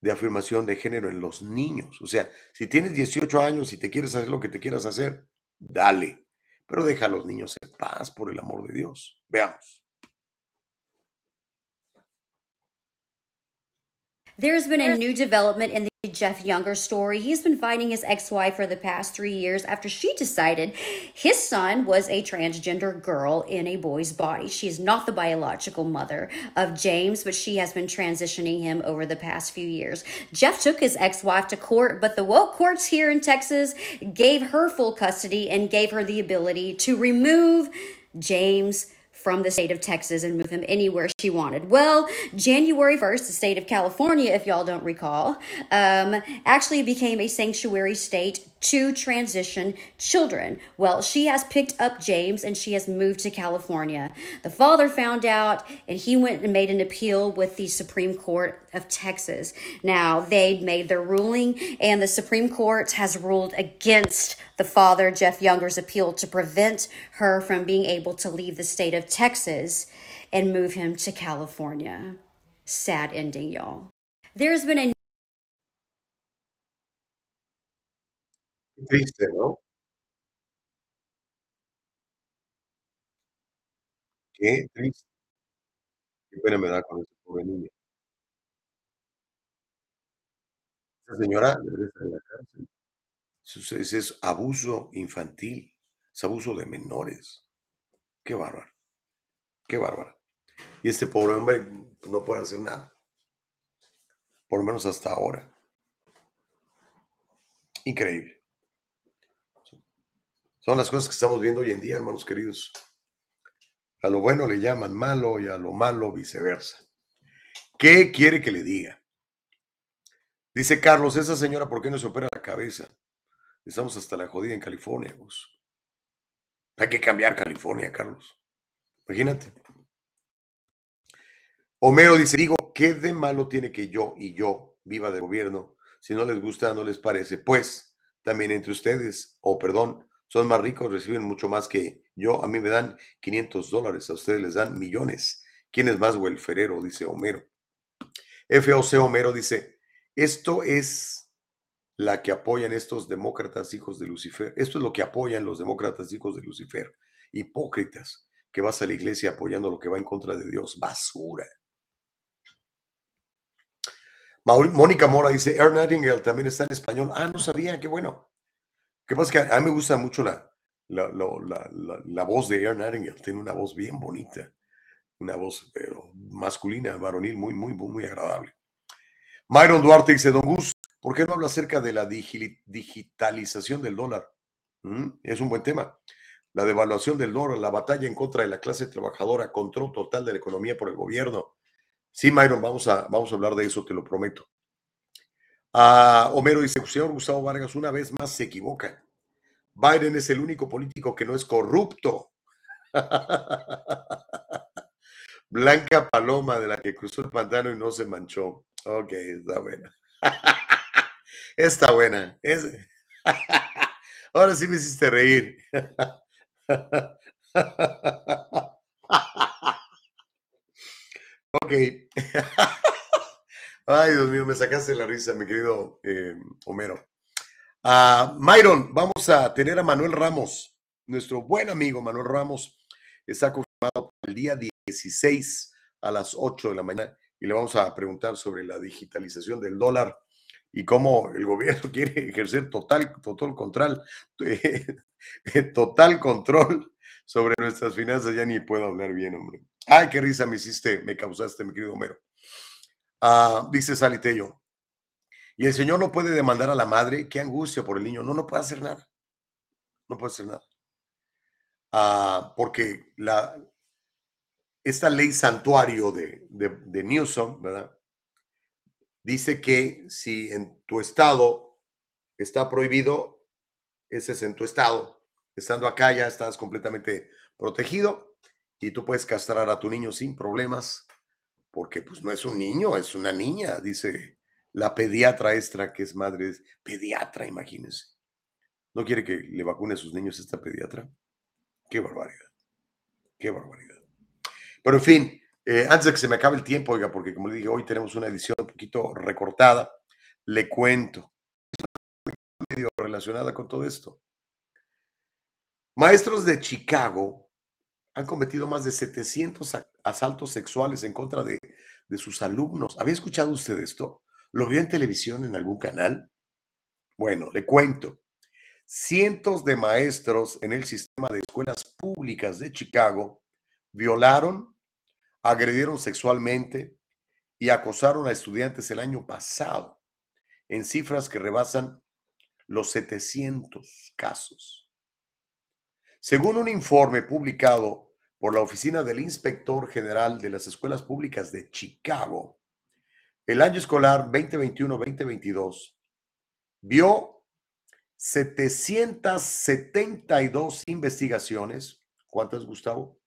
de afirmación de género en los niños. O sea, si tienes 18 años y te quieres hacer lo que te quieras hacer, dale. Pero deja a los niños en paz, por el amor de Dios. Veamos. There's been a new development in the Jeff Younger story. He's been fighting his ex wife for the past three years after she decided his son was a transgender girl in a boy's body. She is not the biological mother of James, but she has been transitioning him over the past few years. Jeff took his ex wife to court, but the woke courts here in Texas gave her full custody and gave her the ability to remove James from the state of Texas and move him anywhere she wanted. Well, January 1st, the state of California, if y'all don't recall, um, actually became a sanctuary state to transition children. Well, she has picked up James and she has moved to California. The father found out and he went and made an appeal with the Supreme Court of Texas. Now, they made their ruling and the Supreme Court has ruled against the father, Jeff Younger's appeal to prevent her from being able to leave the state of Texas and move him to California. Sad ending, y'all. There's been a Triste, ¿no? Qué triste. Qué pena me da con esa pobre niña. Esa señora debería estar en la cárcel. Eso es ese es abuso infantil, es abuso de menores. Qué bárbaro, qué bárbaro. Y este pobre hombre no puede hacer nada, por lo menos hasta ahora. Increíble. Son las cosas que estamos viendo hoy en día, hermanos queridos. A lo bueno le llaman malo y a lo malo viceversa. ¿Qué quiere que le diga? Dice Carlos, esa señora, ¿por qué no se opera la cabeza? Estamos hasta la jodida en California. Pues. Hay que cambiar California, Carlos. Imagínate. Homero dice, digo, ¿qué de malo tiene que yo y yo viva de gobierno? Si no les gusta, no les parece. Pues también entre ustedes, o perdón, son más ricos, reciben mucho más que yo. A mí me dan 500 dólares, a ustedes les dan millones. ¿Quién es más welferero? Dice Homero. FOC Homero dice, esto es la que apoyan estos demócratas hijos de Lucifer. Esto es lo que apoyan los demócratas hijos de Lucifer. Hipócritas, que vas a la iglesia apoyando lo que va en contra de Dios. Basura. Mónica Mora dice, Aaron Nightingale también está en español. Ah, no sabía, qué bueno. ¿Qué pasa? Que a mí me gusta mucho la, la, la- la- voz de Aaron Nightingale. Tiene una voz bien bonita. Una voz, masculina, varonil, muy, muy, muy, muy agradable. Myron Duarte dice, Don Gus, ¿por qué no habla acerca de la digi- digitalización del dólar? ¿Mm? Es un buen tema. La devaluación del dólar, la batalla en contra de la clase trabajadora, control total de la economía por el gobierno. Sí, Myron, vamos a, vamos a hablar de eso, te lo prometo. Ah, Homero dice, señor Gustavo Vargas, una vez más se equivoca. Biden es el único político que no es corrupto. Blanca Paloma, de la que cruzó el pantano y no se manchó. Ok, está buena. Está buena. Ahora sí me hiciste reír. Ok. Ay, Dios mío, me sacaste la risa, mi querido eh, Homero. Ah, Myron, vamos a tener a Manuel Ramos, nuestro buen amigo Manuel Ramos. Está confirmado para el día 16 a las 8 de la mañana y le vamos a preguntar sobre la digitalización del dólar y cómo el gobierno quiere ejercer total, total control, total control sobre nuestras finanzas. Ya ni puedo hablar bien, hombre. Ay, qué risa me hiciste, me causaste, mi querido Homero. Ah, dice Salitello. Y el Señor no puede demandar a la madre, qué angustia por el niño. No, no puede hacer nada. No puede hacer nada. Ah, porque la, esta ley santuario de, de, de Newsom, ¿verdad? Dice que si en tu estado está prohibido, ese es en tu estado. Estando acá ya estás completamente protegido y tú puedes castrar a tu niño sin problemas, porque pues no es un niño, es una niña, dice la pediatra extra, que es madre, pediatra, imagínense. ¿No quiere que le vacune a sus niños esta pediatra? Qué barbaridad. Qué barbaridad. Pero en fin, eh, antes de que se me acabe el tiempo, oiga, porque como le dije, hoy tenemos una edición un poquito recortada, le cuento, medio relacionada con todo esto. Maestros de Chicago han cometido más de 700 asaltos sexuales en contra de, de sus alumnos. ¿Había escuchado usted esto? ¿Lo vio en televisión en algún canal? Bueno, le cuento. Cientos de maestros en el sistema de escuelas públicas de Chicago violaron, agredieron sexualmente y acosaron a estudiantes el año pasado en cifras que rebasan los 700 casos. Según un informe publicado por la Oficina del Inspector General de las Escuelas Públicas de Chicago, el año escolar 2021-2022 vio 772 investigaciones. ¿Cuántas, Gustavo?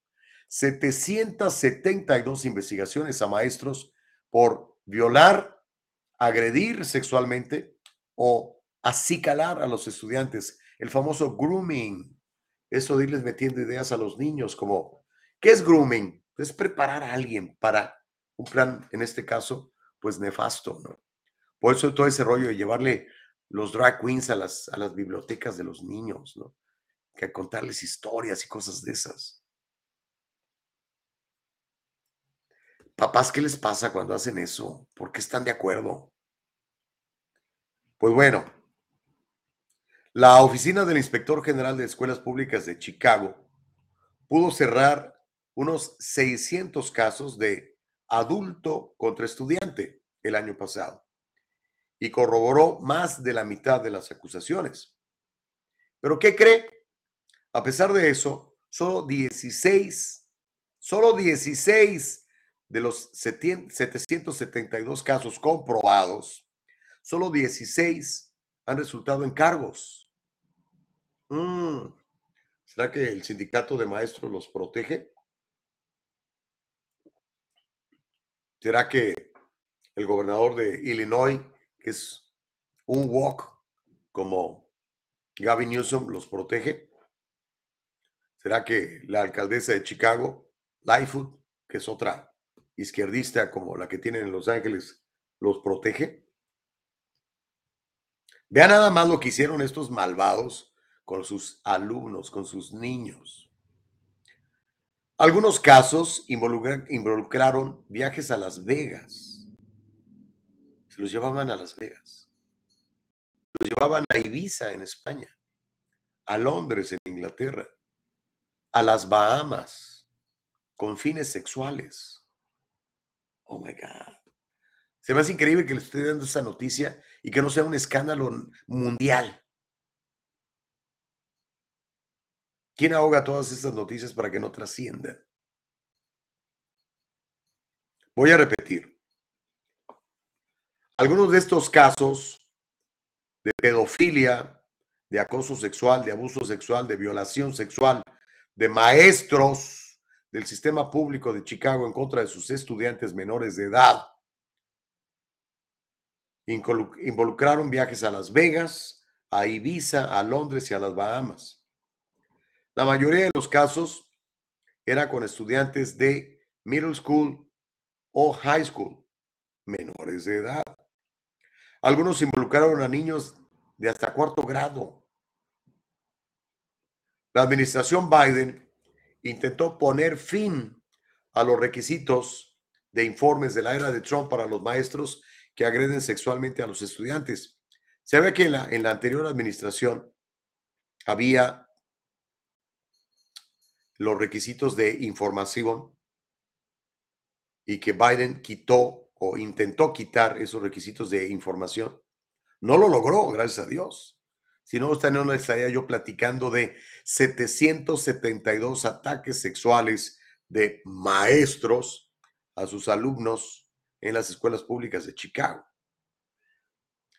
772 investigaciones a maestros por violar, agredir sexualmente o acicalar a los estudiantes. El famoso grooming. Eso de irles metiendo ideas a los niños como, ¿qué es grooming? Es preparar a alguien para un plan, en este caso, pues nefasto, ¿no? Por eso todo ese rollo de llevarle los drag queens a las, a las bibliotecas de los niños, ¿no? Que contarles historias y cosas de esas. Papás, ¿qué les pasa cuando hacen eso? ¿Por qué están de acuerdo? Pues bueno, la oficina del inspector general de escuelas públicas de Chicago pudo cerrar unos 600 casos de adulto contra estudiante el año pasado y corroboró más de la mitad de las acusaciones. Pero ¿qué cree? A pesar de eso, solo 16, solo 16 de los 772 casos comprobados, solo 16 han resultado en cargos. Mm, ¿Será que el sindicato de maestros los protege? ¿Será que el gobernador de Illinois, que es un walk como Gavin Newsom, los protege? ¿Será que la alcaldesa de Chicago, Lightfoot, que es otra izquierdista como la que tienen en Los Ángeles, los protege? Vean nada más lo que hicieron estos malvados con sus alumnos, con sus niños. Algunos casos involucraron viajes a Las Vegas. Se los llevaban a Las Vegas. Los llevaban a Ibiza en España, a Londres en Inglaterra, a las Bahamas con fines sexuales. Oh my God. Se me hace increíble que le esté dando esa noticia y que no sea un escándalo mundial. ¿Quién ahoga todas estas noticias para que no trasciendan? Voy a repetir. Algunos de estos casos de pedofilia, de acoso sexual, de abuso sexual, de violación sexual, de maestros del sistema público de Chicago en contra de sus estudiantes menores de edad, involucraron viajes a Las Vegas, a Ibiza, a Londres y a las Bahamas. La mayoría de los casos era con estudiantes de middle school o high school, menores de edad. Algunos involucraron a niños de hasta cuarto grado. La administración Biden intentó poner fin a los requisitos de informes de la era de Trump para los maestros que agreden sexualmente a los estudiantes. Se ve que en la, en la anterior administración había los requisitos de información y que Biden quitó o intentó quitar esos requisitos de información. No lo logró, gracias a Dios. Si no, no estaría yo platicando de 772 ataques sexuales de maestros a sus alumnos en las escuelas públicas de Chicago.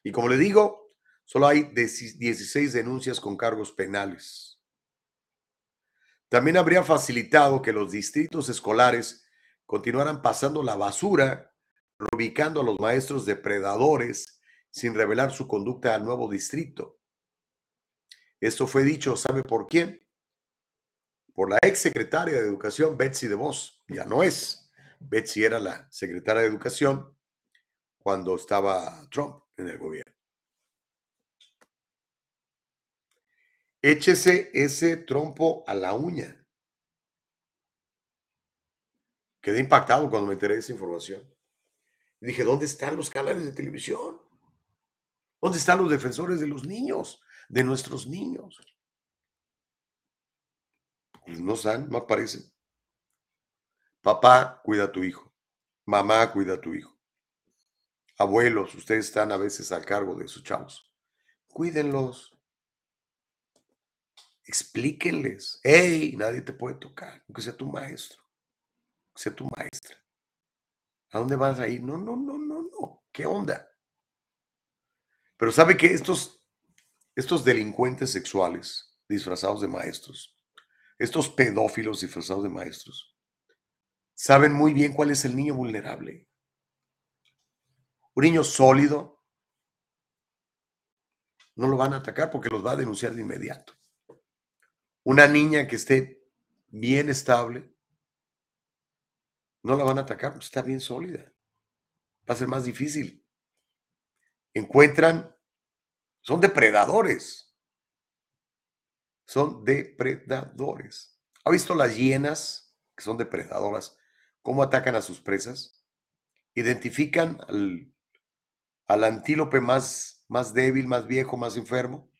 Y como le digo, solo hay 16 denuncias con cargos penales. También habría facilitado que los distritos escolares continuaran pasando la basura, ubicando a los maestros depredadores sin revelar su conducta al nuevo distrito. Esto fue dicho, ¿sabe por quién? Por la ex secretaria de Educación, Betsy DeVos. Ya no es. Betsy era la secretaria de Educación cuando estaba Trump en el gobierno. Échese ese trompo a la uña. Quedé impactado cuando me enteré de esa información. Dije, ¿dónde están los canales de televisión? ¿Dónde están los defensores de los niños, de nuestros niños? Pues no están, no aparecen. Papá, cuida a tu hijo. Mamá, cuida a tu hijo. Abuelos, ustedes están a veces al cargo de sus chavos. Cuídenlos. Explíquenles. Hey, nadie te puede tocar, aunque sea tu maestro sea tu maestra. ¿A dónde vas a ir? No, no, no, no, no. ¿Qué onda? Pero sabe que estos, estos delincuentes sexuales disfrazados de maestros, estos pedófilos disfrazados de maestros, saben muy bien cuál es el niño vulnerable. Un niño sólido no lo van a atacar porque los va a denunciar de inmediato. Una niña que esté bien estable, no la van a atacar, está bien sólida. Va a ser más difícil. Encuentran, son depredadores. Son depredadores. ¿Ha visto las hienas, que son depredadoras, cómo atacan a sus presas? Identifican al, al antílope más, más débil, más viejo, más enfermo.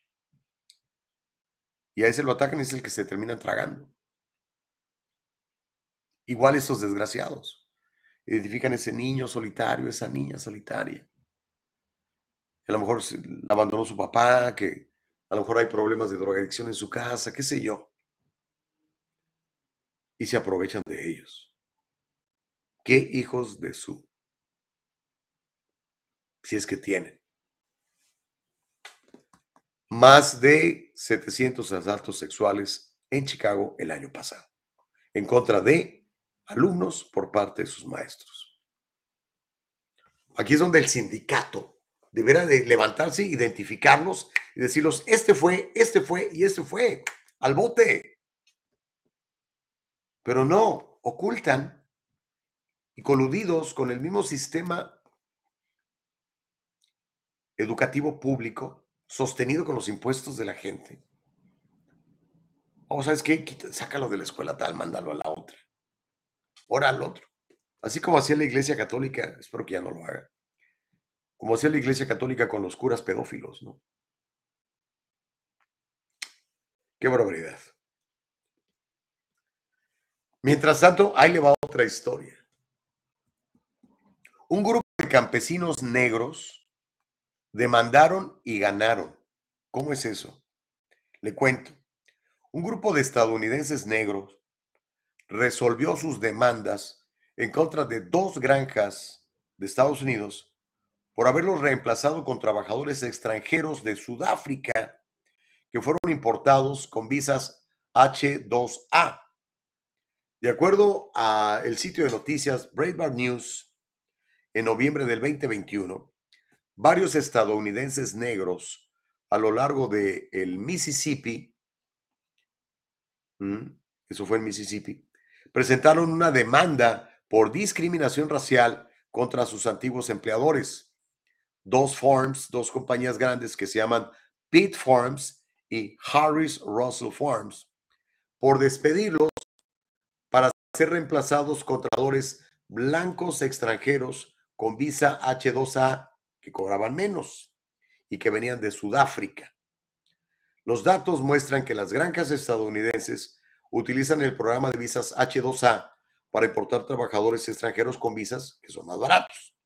Y a ese lo atacan es el que se termina tragando. Igual estos desgraciados. Identifican ese niño solitario, esa niña solitaria. A lo mejor abandonó su papá, que a lo mejor hay problemas de drogadicción en su casa, qué sé yo. Y se aprovechan de ellos. ¿Qué hijos de su? Si es que tienen. Más de 700 asaltos sexuales en Chicago el año pasado, en contra de alumnos por parte de sus maestros. Aquí es donde el sindicato deberá de levantarse, identificarlos y decirlos, este fue, este fue y este fue, al bote. Pero no, ocultan y coludidos con el mismo sistema educativo público sostenido con los impuestos de la gente. O, ¿sabes qué? Sácalo de la escuela tal, mándalo a la otra ora al otro. Así como hacía la Iglesia Católica, espero que ya no lo haga, como hacía la Iglesia Católica con los curas pedófilos, ¿no? Qué barbaridad. Mientras tanto, ahí le va otra historia. Un grupo de campesinos negros demandaron y ganaron. ¿Cómo es eso? Le cuento. Un grupo de estadounidenses negros resolvió sus demandas en contra de dos granjas de Estados Unidos por haberlos reemplazado con trabajadores extranjeros de Sudáfrica que fueron importados con visas H2A. De acuerdo a el sitio de noticias Breitbart News, en noviembre del 2021, varios estadounidenses negros a lo largo del el Mississippi, eso fue en Mississippi, presentaron una demanda por discriminación racial contra sus antiguos empleadores. Dos farms, dos compañías grandes que se llaman Pitt Farms y Harris Russell Farms, por despedirlos para ser reemplazados con trabajadores blancos extranjeros con visa H2A que cobraban menos y que venían de Sudáfrica. Los datos muestran que las granjas estadounidenses utilizan el programa de visas H2A para importar trabajadores extranjeros con visas que son más baratos.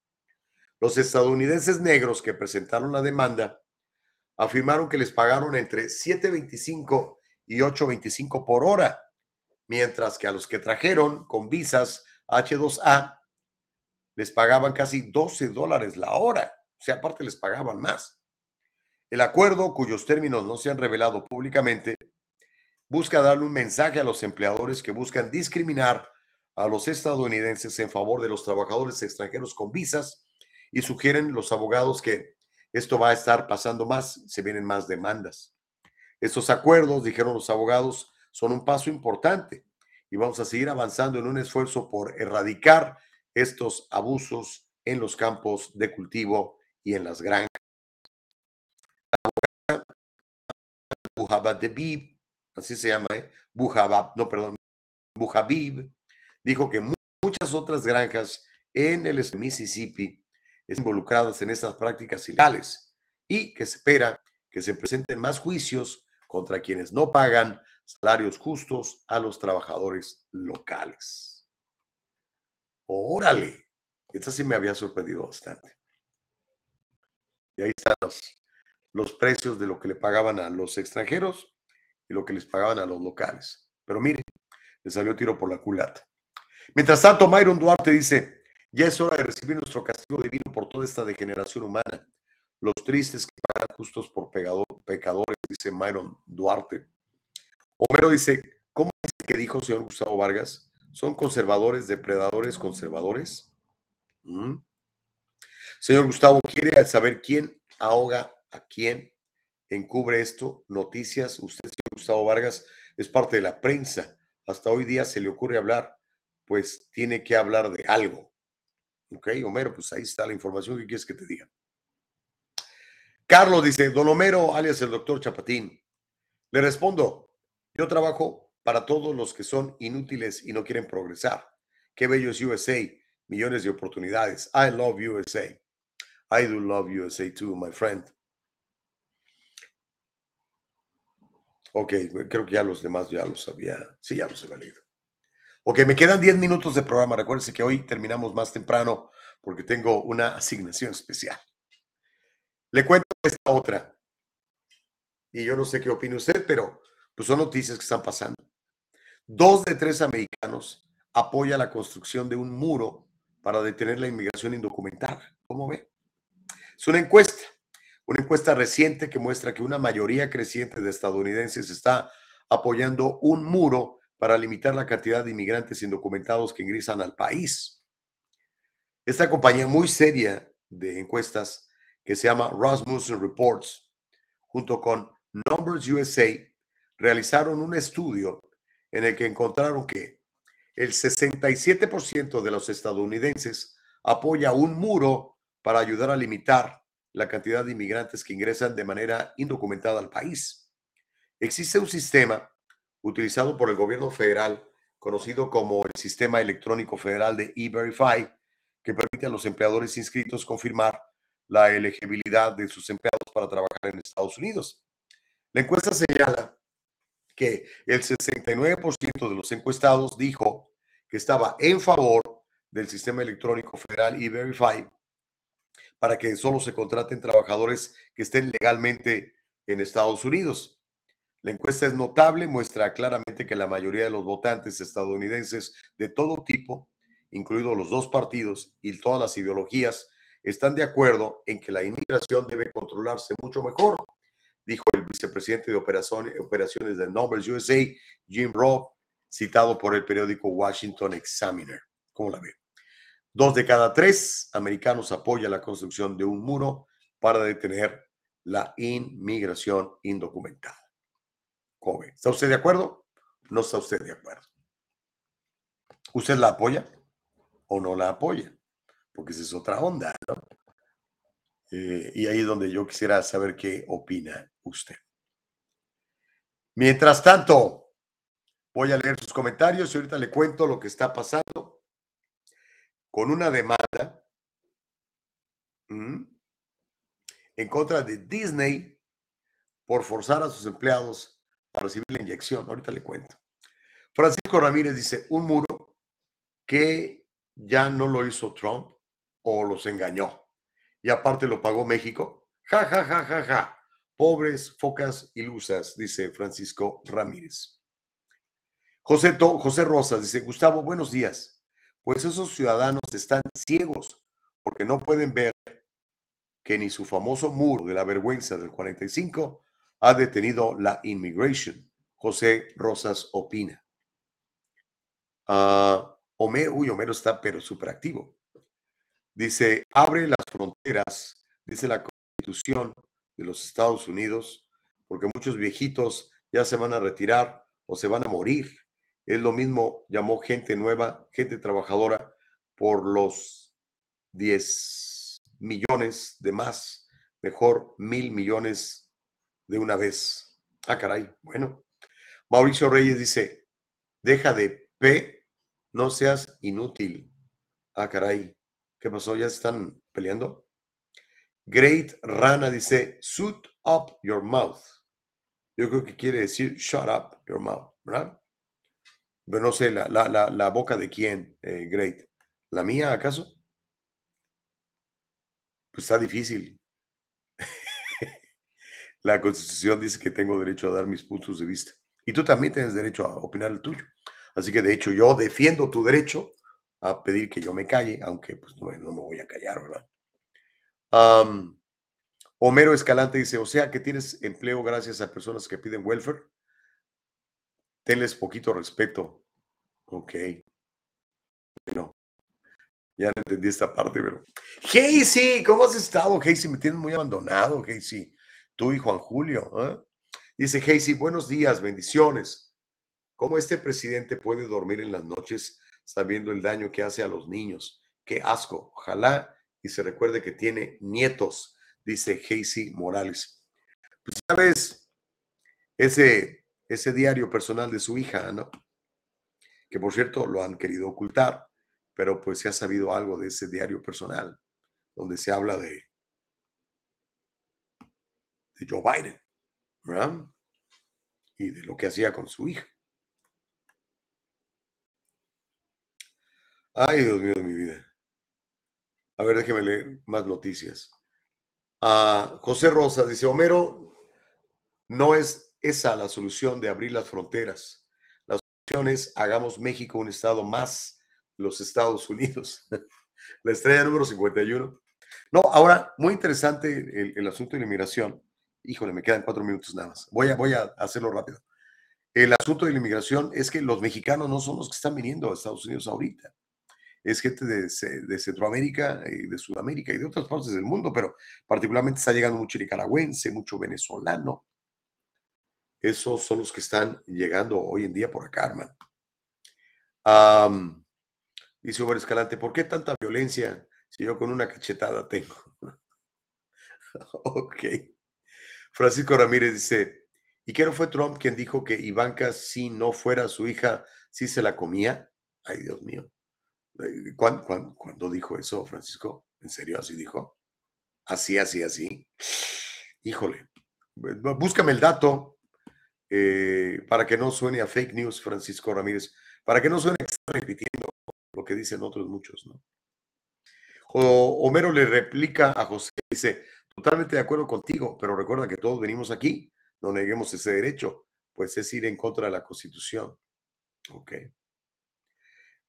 Los estadounidenses negros que presentaron la demanda afirmaron que les pagaron entre 7.25 y 8.25 por hora, mientras que a los que trajeron con visas H2A les pagaban casi 12 dólares la hora, o sea, aparte les pagaban más. El acuerdo, cuyos términos no se han revelado públicamente, busca darle un mensaje a los empleadores que buscan discriminar a los estadounidenses en favor de los trabajadores extranjeros con visas y sugieren los abogados que esto va a estar pasando más, se vienen más demandas. Estos acuerdos, dijeron los abogados, son un paso importante y vamos a seguir avanzando en un esfuerzo por erradicar estos abusos en los campos de cultivo y en las granjas. Buhabib, así se llama, ¿eh? Buhabab, no, perdón, Buhabib, dijo que muchas otras granjas en el Mississippi están involucradas en estas prácticas ilegales y que se espera que se presenten más juicios contra quienes no pagan salarios justos a los trabajadores locales. Órale, esta sí me había sorprendido bastante. Y ahí están los, los precios de lo que le pagaban a los extranjeros y lo que les pagaban a los locales. Pero mire, le salió tiro por la culata. Mientras tanto, Myron Duarte dice, ya es hora de recibir nuestro castigo divino por toda esta degeneración humana. Los tristes que pagan justos por pecadores, dice Myron Duarte. Homero dice, ¿cómo es que dijo señor Gustavo Vargas? ¿Son conservadores, depredadores, conservadores? ¿Mm? Señor Gustavo, ¿quiere saber quién ahoga a quién? Encubre esto, noticias. Usted, señor Gustavo Vargas, es parte de la prensa. Hasta hoy día se le ocurre hablar pues tiene que hablar de algo. ¿Ok, Homero? Pues ahí está la información que quieres que te diga. Carlos dice, don Homero, alias el doctor Chapatín. Le respondo, yo trabajo para todos los que son inútiles y no quieren progresar. Qué bello es USA, millones de oportunidades. I love USA. I do love USA too, my friend. Ok, creo que ya los demás ya los había, sí, ya los he leído. Ok, me quedan 10 minutos de programa. Recuérdense que hoy terminamos más temprano porque tengo una asignación especial. Le cuento esta otra. Y yo no sé qué opina usted, pero pues son noticias que están pasando. Dos de tres americanos apoyan la construcción de un muro para detener la inmigración indocumentada. ¿Cómo ve? Es una encuesta, una encuesta reciente que muestra que una mayoría creciente de estadounidenses está apoyando un muro para limitar la cantidad de inmigrantes indocumentados que ingresan al país. Esta compañía muy seria de encuestas que se llama Rasmussen Reports, junto con Numbers USA, realizaron un estudio en el que encontraron que el 67% de los estadounidenses apoya un muro para ayudar a limitar la cantidad de inmigrantes que ingresan de manera indocumentada al país. Existe un sistema utilizado por el gobierno federal, conocido como el Sistema Electrónico Federal de E-Verify, que permite a los empleadores inscritos confirmar la elegibilidad de sus empleados para trabajar en Estados Unidos. La encuesta señala que el 69% de los encuestados dijo que estaba en favor del sistema electrónico federal E-Verify para que solo se contraten trabajadores que estén legalmente en Estados Unidos. La encuesta es notable, muestra claramente que la mayoría de los votantes estadounidenses de todo tipo, incluidos los dos partidos y todas las ideologías, están de acuerdo en que la inmigración debe controlarse mucho mejor, dijo el vicepresidente de operaciones de Numbers USA, Jim Robb, citado por el periódico Washington Examiner. ¿Cómo la ve? Dos de cada tres americanos apoyan la construcción de un muro para detener la inmigración indocumentada. ¿Está usted de acuerdo? ¿No está usted de acuerdo? ¿Usted la apoya o no la apoya? Porque esa es otra onda, ¿no? Eh, y ahí es donde yo quisiera saber qué opina usted. Mientras tanto, voy a leer sus comentarios y ahorita le cuento lo que está pasando con una demanda en contra de Disney por forzar a sus empleados a recibir la inyección. Ahorita le cuento. Francisco Ramírez dice, un muro que ya no lo hizo Trump o los engañó. Y aparte lo pagó México. Ja, ja, ja, ja, ja. Pobres focas ilusas, dice Francisco Ramírez. José, José Rosas dice, Gustavo, buenos días. Pues esos ciudadanos están ciegos porque no pueden ver que ni su famoso muro de la vergüenza del 45 ha detenido la inmigración. José Rosas opina. Uh, uy, Homero está pero súper activo. Dice, abre las fronteras, dice la constitución de los Estados Unidos, porque muchos viejitos ya se van a retirar o se van a morir. Es lo mismo, llamó gente nueva, gente trabajadora, por los 10 millones de más, mejor mil millones de una vez. Ah, caray, bueno. Mauricio Reyes dice, deja de P no seas inútil. Ah, caray. ¿Qué pasó? ¿Ya están peleando? Great Rana dice, suit up your mouth. Yo creo que quiere decir shut up your mouth, ¿verdad? No sé, la, la, la, boca de quién, eh, Great. ¿La mía, acaso? Pues está difícil. la Constitución dice que tengo derecho a dar mis puntos de vista. Y tú también tienes derecho a opinar el tuyo. Así que de hecho yo defiendo tu derecho a pedir que yo me calle, aunque pues no, me voy a callar, ¿verdad? Homero Escalante dice, o sea que tienes empleo gracias a personas que piden welfare. Tenles poquito respeto. Ok. Bueno, ya no entendí esta parte, pero... Casey, ¿cómo has estado, Casey? Me tienes muy abandonado, Casey. Tú y Juan Julio. ¿eh? Dice Casey, buenos días, bendiciones. ¿Cómo este presidente puede dormir en las noches sabiendo el daño que hace a los niños? Qué asco. Ojalá y se recuerde que tiene nietos, dice Casey Morales. Pues sabes, ese, ese diario personal de su hija, ¿no? Que por cierto lo han querido ocultar, pero pues se ha sabido algo de ese diario personal, donde se habla de, Joe Biden, ¿verdad? Y de lo que hacía con su hija. Ay, Dios mío de mi vida. A ver, déjeme leer más noticias. Ah, José Rosa dice, Homero, no es esa la solución de abrir las fronteras. La solución hagamos México un estado más los Estados Unidos. la estrella número 51. No, ahora, muy interesante el, asunto de la inmigración. Híjole, me quedan cuatro minutos nada más. Voy a, voy a hacerlo rápido. El asunto de la inmigración es que los mexicanos no son los que están viniendo a Estados Unidos ahorita es gente de, Centroamérica y de Sudamérica y de otras partes del mundo, pero particularmente está llegando mucho nicaragüense, mucho venezolano. Esos son los que están llegando hoy en día por acá, hermano. dice Omar Escalante, ¿por qué tanta violencia si yo con una cachetada tengo? ok. Francisco Ramírez dice, ¿y qué fue Trump quien dijo que Ivanka, si no fuera su hija, sí se la comía? Ay, Dios mío. Eh, ¿Cuándo, dijo eso, Francisco? ¿En serio así dijo? Así, así, así. Híjole, búscame el dato eh, para que no suene a fake news, Francisco Ramírez, para que no suene está repitiendo lo que dicen otros muchos, ¿no? O, Homero le replica a José, dice, totalmente de acuerdo contigo, pero recuerda que todos venimos aquí, no neguemos ese derecho, pues es ir en contra de la Constitución. Ok.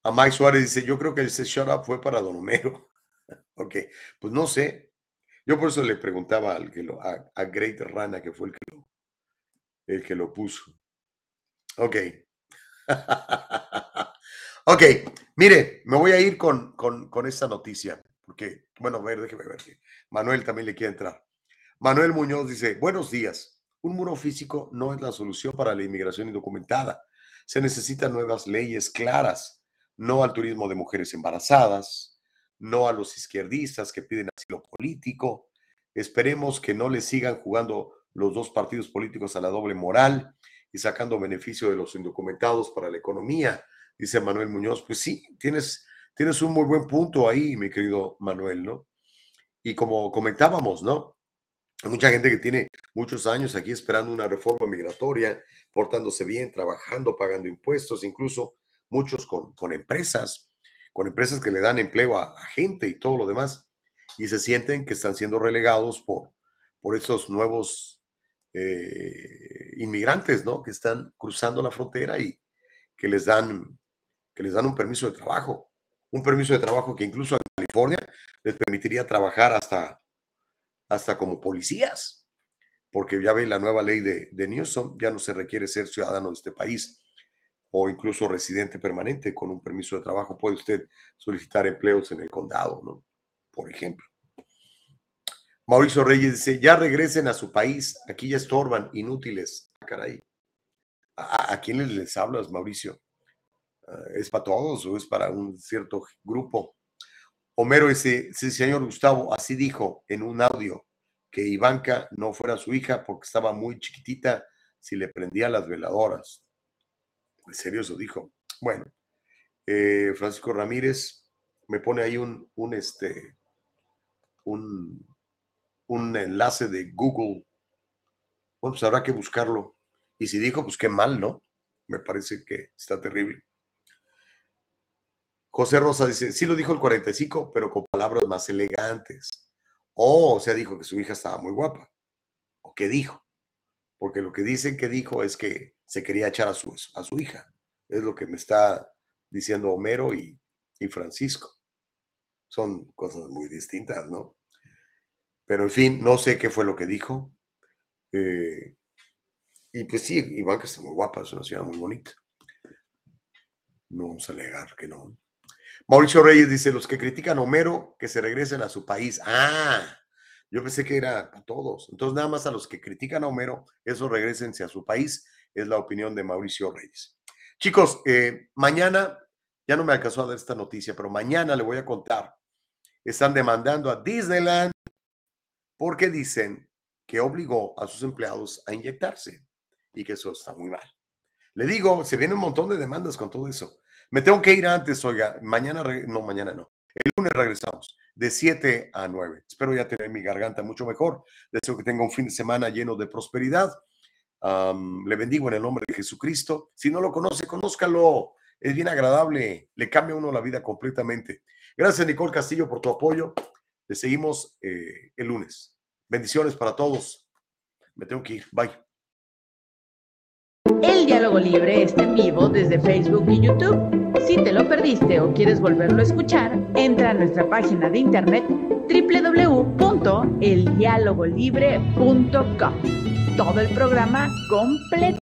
A Mike Suárez dice, yo creo que ese shut up fue para Don Homero. ok, pues no sé. Yo por eso le preguntaba al que lo, a, Great Rana, que fue el que lo, el que lo puso. Ok. ok, mire, me voy a ir con, con, con esta noticia, porque, bueno, a ver, déjeme ver. Manuel también le quiere entrar. Manuel Muñoz dice, buenos días. Un muro físico no es la solución para la inmigración indocumentada. Se necesitan nuevas leyes claras no al turismo de mujeres embarazadas, no a los izquierdistas que piden asilo político. Esperemos que no le sigan jugando los dos partidos políticos a la doble moral y sacando beneficio de los indocumentados para la economía, dice Manuel Muñoz. Pues sí, tienes, tienes un muy buen punto ahí, mi querido Manuel, ¿no? y como comentábamos, ¿no? Hay mucha gente que tiene muchos años aquí esperando una reforma migratoria, portándose bien, trabajando, pagando impuestos, incluso muchos con, con empresas, con empresas que le dan empleo a, a, gente y todo lo demás, y se sienten que están siendo relegados por, por esos nuevos eh, inmigrantes, ¿no? Que están cruzando la frontera y que les dan, que les dan un permiso de trabajo, un permiso de trabajo que incluso en California les permitiría trabajar hasta, hasta como policías, porque ya ve la nueva ley de, de Newsom, ya no se requiere ser ciudadano de este país o incluso residente permanente con un permiso de trabajo, puede usted solicitar empleos en el condado, ¿no? Por ejemplo. Mauricio Reyes dice, ya regresen a su país, aquí ya estorban, inútiles. Ah, caray. ¿A, a quién les hablas, Mauricio? Uh, ¿Es para todos o es para un cierto grupo? Homero dice, sí, señor Gustavo, así dijo en un audio que Ivanka no fuera su hija porque estaba muy chiquitita si le prendía las veladoras. ¿En serio eso dijo? Bueno, eh, Francisco Ramírez me pone ahí un, un, este, un, un enlace de Google. Bueno, pues habrá que buscarlo. Y si dijo, pues qué mal, ¿no? Me parece que está terrible. José Rosa dice, sí lo dijo el 45, pero con palabras más elegantes. Oh, o sea, dijo que su hija estaba muy guapa. ¿O qué dijo? Porque lo que dicen que dijo es que se quería echar a su, a su hija. Es lo que me está diciendo Homero y, y Francisco. Son cosas muy distintas, ¿no? Pero en fin, no sé qué fue lo que dijo. Eh, y pues sí, que está muy guapa, es una ciudad muy bonita. No vamos a negar que no. Mauricio Reyes dice, los que critican a Homero, que se regresen a su país. Ah, yo pensé que era a todos. Entonces, nada más a los que critican a Homero, eso regresense a su país. Es la opinión de Mauricio Reyes. Chicos, eh, mañana, ya no me alcanzó a dar esta noticia, pero mañana le voy a contar. Están demandando a Disneyland porque dicen que obligó a sus empleados a inyectarse y que eso está muy mal. Le digo, se viene un montón de demandas con todo eso. Me tengo que ir antes, oiga, mañana, no, mañana no. El lunes regresamos de 7 a 9. Espero ya tener mi garganta mucho mejor. Deseo que tenga un fin de semana lleno de prosperidad. Le bendigo en el nombre de Jesucristo. Si no lo conoce, conózcalo. Es bien agradable. Le cambia a uno la vida completamente. Gracias, Nicole Castillo, por tu apoyo. Le seguimos eh, el lunes. Bendiciones para todos. Me tengo que ir. Bye. El diálogo libre está en vivo desde Facebook y YouTube. Si te lo perdiste o quieres volverlo a escuchar, entra a nuestra página de internet www.eldialogolibre.com. Todo el programa completo.